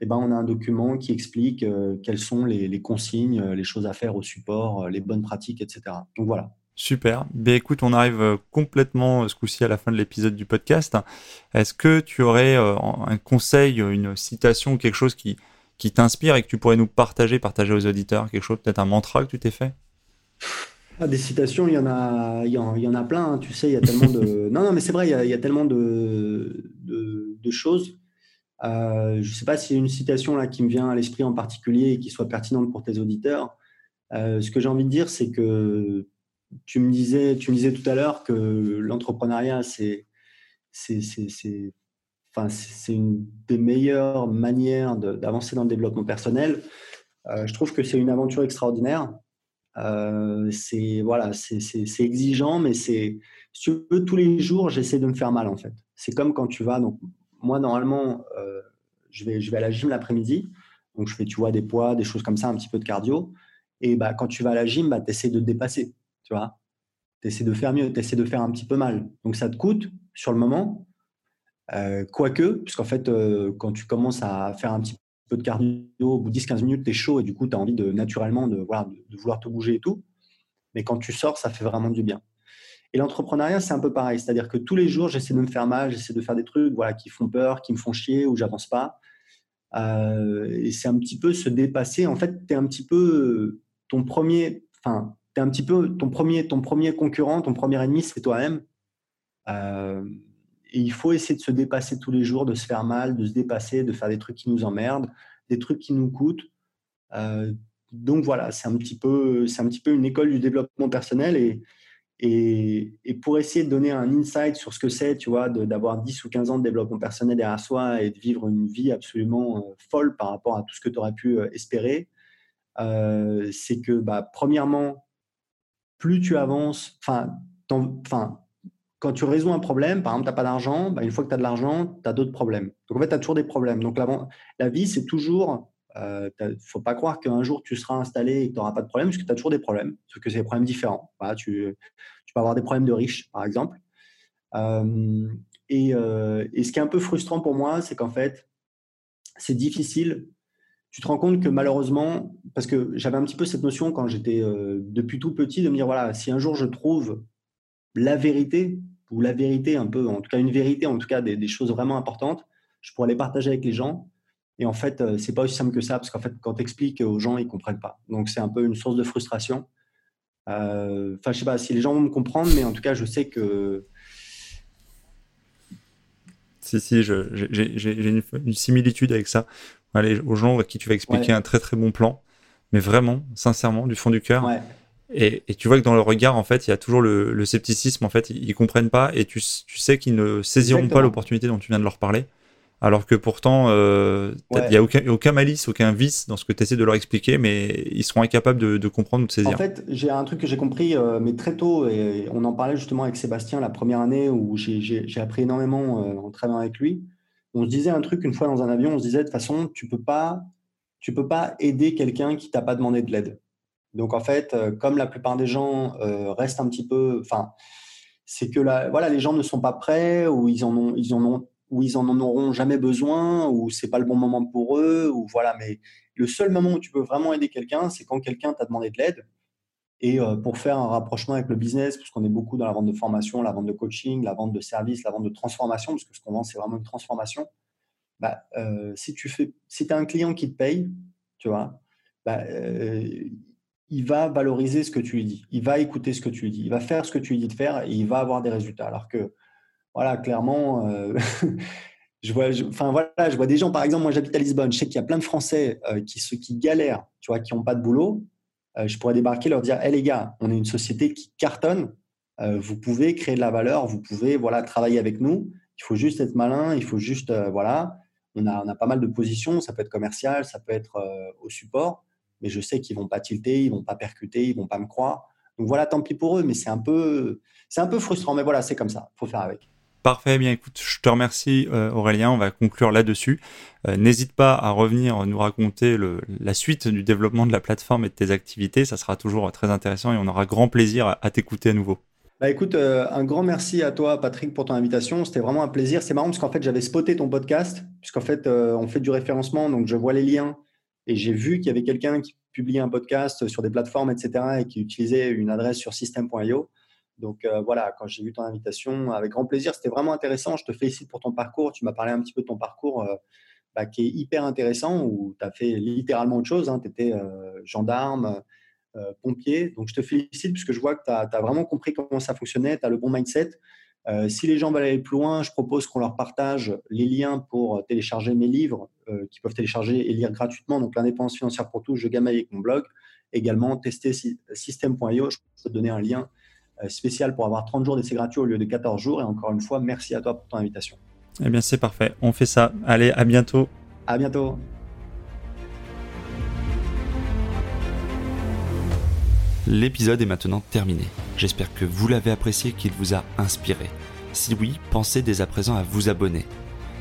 A: Et eh ben, on a un document qui explique euh, quelles sont les, consignes, les choses à faire au support, les bonnes pratiques, etc. Donc voilà.
B: Super. Ben écoute, on arrive complètement ce coup-ci à la fin de l'épisode du podcast. Est-ce que tu aurais un conseil, une citation, quelque chose qui, qui t'inspire et que tu pourrais nous partager, partager aux auditeurs, quelque chose, peut-être un mantra que tu t'es fait?
A: Ah, des citations, il y en a, il y en, a plein. Hein. tu sais, il y a tellement de. [LAUGHS] non, non, mais c'est vrai, il y, a, tellement de, de, choses. Euh, je ne sais pas s'il y a une citation là qui me vient à l'esprit en particulier et qui soit pertinente pour tes auditeurs. Euh, ce que j'ai envie de dire, c'est que tu me disais, tu me disais tout à l'heure que l'entrepreneuriat, c'est, c'est, c'est, c'est une des meilleures manières d'avancer dans le développement personnel. Euh, je trouve que c'est une aventure extraordinaire. Euh, c'est voilà, c'est exigeant, mais c'est si tu veux tous les jours, j'essaie de me faire mal en fait. C'est comme quand tu vas donc moi normalement euh, je vais je vais à la gym l'après-midi, donc je fais tu vois des poids, des choses comme ça, un petit peu de cardio. Et bah quand tu vas à la gym, bah essaies de te dépasser, tu vois. Essaies de faire mieux, tu essaies de faire un petit peu mal. Donc ça te coûte sur le moment. Euh, quoique, puisqu'en fait, quand tu commences à faire un petit peu de cardio, au bout de 10-15 minutes, tu es chaud et du coup, tu as envie de naturellement de, voilà, de, vouloir te bouger et tout. Mais quand tu sors, ça fait vraiment du bien. Et l'entrepreneuriat, c'est un peu pareil. C'est-à-dire que tous les jours, j'essaie de me faire mal, j'essaie de faire des trucs voilà, qui font peur, qui me font chier, ou j'avance pas. Euh, et c'est un petit peu se dépasser. En fait, tu es un petit peu ton premier, enfin, un petit peu ton premier, ton premier concurrent, ton premier ennemi, c'est toi-même. Euh, et il faut essayer de se dépasser tous les jours, de se faire mal, de se dépasser, de faire des trucs qui nous emmerdent, des trucs qui nous coûtent. Euh, donc voilà, c'est un, petit peu, c'est un petit peu une école du développement personnel. Et, et, pour essayer de donner un insight sur ce que c'est, tu vois, d'avoir 10 ou 15 ans de développement personnel derrière soi et de vivre une vie absolument euh, folle par rapport à tout ce que tu aurais pu euh, espérer, c'est que, bah, premièrement, plus tu avances, enfin, quand tu résous un problème, par exemple, tu n'as pas d'argent, bah, une fois que tu as de l'argent, tu as d'autres problèmes. Donc en fait, tu as toujours des problèmes. Donc la, vie, c'est toujours. Il euh, ne faut pas croire qu'un jour tu seras installé et que tu n'auras pas de problème, parce que tu as toujours des problèmes, sauf que c'est des problèmes différents. Tu, peux avoir des problèmes de riches, par exemple. Euh, et, euh, et, ce qui est un peu frustrant pour moi, c'est qu'en fait, c'est difficile. Tu te rends compte que malheureusement, parce que j'avais un petit peu cette notion quand j'étais depuis tout petit, de me dire voilà, si un jour je trouve la vérité, ou la vérité un peu, en tout cas une vérité, en tout cas des, choses vraiment importantes, je pourrais les partager avec les gens. Et en fait, euh, c'est pas aussi simple que ça, parce qu'en fait, quand tu expliques aux gens, ils comprennent pas. Donc c'est un peu une source de frustration. Euh, enfin, je sais pas si les gens vont me comprendre, mais en tout cas, je sais que.
B: Si, si, j'ai une, similitude avec ça. Allez, aux gens à qui tu vas expliquer un très très bon plan, mais vraiment, sincèrement, du fond du cœur. Ouais. Et, et, tu vois que dans le regard, en fait, il y a toujours le, le scepticisme. En fait, ils, comprennent pas et tu, tu sais qu'ils ne saisiront pas l'opportunité dont tu viens de leur parler. Alors que pourtant, euh, il n'y a aucun, aucun, malice, aucun vice dans ce que tu essaies de leur expliquer, mais ils seront incapables de, de comprendre ou de saisir.
A: En fait, j'ai un truc que j'ai compris, euh, mais très tôt, et on en parlait justement avec Sébastien la première année où j'ai appris énormément euh, en travaillant avec lui. On se disait un truc une fois dans un avion, on se disait de toute façon, tu peux pas, tu peux pas aider quelqu'un qui t'a pas demandé de l'aide. Donc en fait, euh, comme la plupart des gens euh, restent un petit peu, enfin, c'est que là, voilà, les gens ne sont pas prêts ou ils en ont, ils en ont, ou ils en auront jamais besoin ou c'est pas le bon moment pour eux ou voilà. Mais le seul moment où tu peux vraiment aider quelqu'un, c'est quand quelqu'un t'a demandé de l'aide. Et euh, pour faire un rapprochement avec le business, parce qu'on est beaucoup dans la vente de formation, la vente de coaching, la vente de services, la vente de transformation, parce que ce qu'on vend, c'est vraiment une transformation. Bah, si tu fais, si as un client qui te paye, tu vois, bah, il va valoriser ce que tu lui dis, il va écouter ce que tu lui dis, il va faire ce que tu lui dis de faire et il va avoir des résultats. Alors que, voilà, clairement, euh, [LAUGHS] je, vois, enfin, voilà, je vois des gens, par exemple, moi j'habite à Lisbonne, je sais qu'il y a plein de Français euh, qui, qui galèrent, tu vois, qui n'ont pas de boulot. Euh, je pourrais débarquer, leur dire, hé les gars, on est une société qui cartonne, vous pouvez créer de la valeur, vous pouvez voilà, travailler avec nous, il faut juste être malin, il faut juste, voilà, on a, on a pas mal de positions, ça peut être commercial, ça peut être au support mais je sais qu'ils vont pas tilter, ils vont pas percuter, ils vont pas me croire. Donc voilà, tant pis pour eux, mais c'est un peu, c'est un peu frustrant, mais voilà, c'est comme ça, faut faire avec.
B: Parfait, bien écoute, je te remercie euh, Aurélien, on va conclure là-dessus. Euh, n'hésite pas à revenir nous raconter le, la suite du développement de la plateforme et de tes activités, ça sera toujours très intéressant et on aura grand plaisir à, t'écouter à nouveau.
A: Bah écoute, euh, un grand merci à toi Patrick pour ton invitation, c'était vraiment un plaisir. C'est marrant parce qu'en fait j'avais spoté ton podcast, puisqu'en fait on fait du référencement, donc je vois les liens et j'ai vu qu'il y avait quelqu'un qui publiait un podcast sur des plateformes, etc., et qui utilisait une adresse sur system.io. Donc euh, voilà, quand j'ai vu ton invitation, avec grand plaisir, c'était vraiment intéressant. Je te félicite pour ton parcours. Tu m'as parlé un petit peu de ton parcours euh, bah, qui est hyper intéressant, où tu as fait littéralement autre chose. Hein. Tu étais euh, gendarme, pompier. Donc je te félicite puisque je vois que tu as, vraiment compris comment ça fonctionnait, tu as le bon mindset. Si les gens veulent aller plus loin, je propose qu'on leur partage les liens pour télécharger mes livres euh, qu'ils peuvent télécharger et lire gratuitement. Donc, l'indépendance financière pour tous, je gamme avec mon blog. Également, tester system.io. Je peux te donner un lien euh, spécial pour avoir 30 jours d'essai gratuit au lieu de 14 jours. Et encore une fois, merci à toi pour ton invitation.
B: Eh bien, c'est parfait. On fait ça. Allez, à bientôt.
A: À bientôt.
B: L'épisode est maintenant terminé. J'espère que vous l'avez apprécié, qu'il vous a inspiré. Si oui, pensez dès à présent à vous abonner.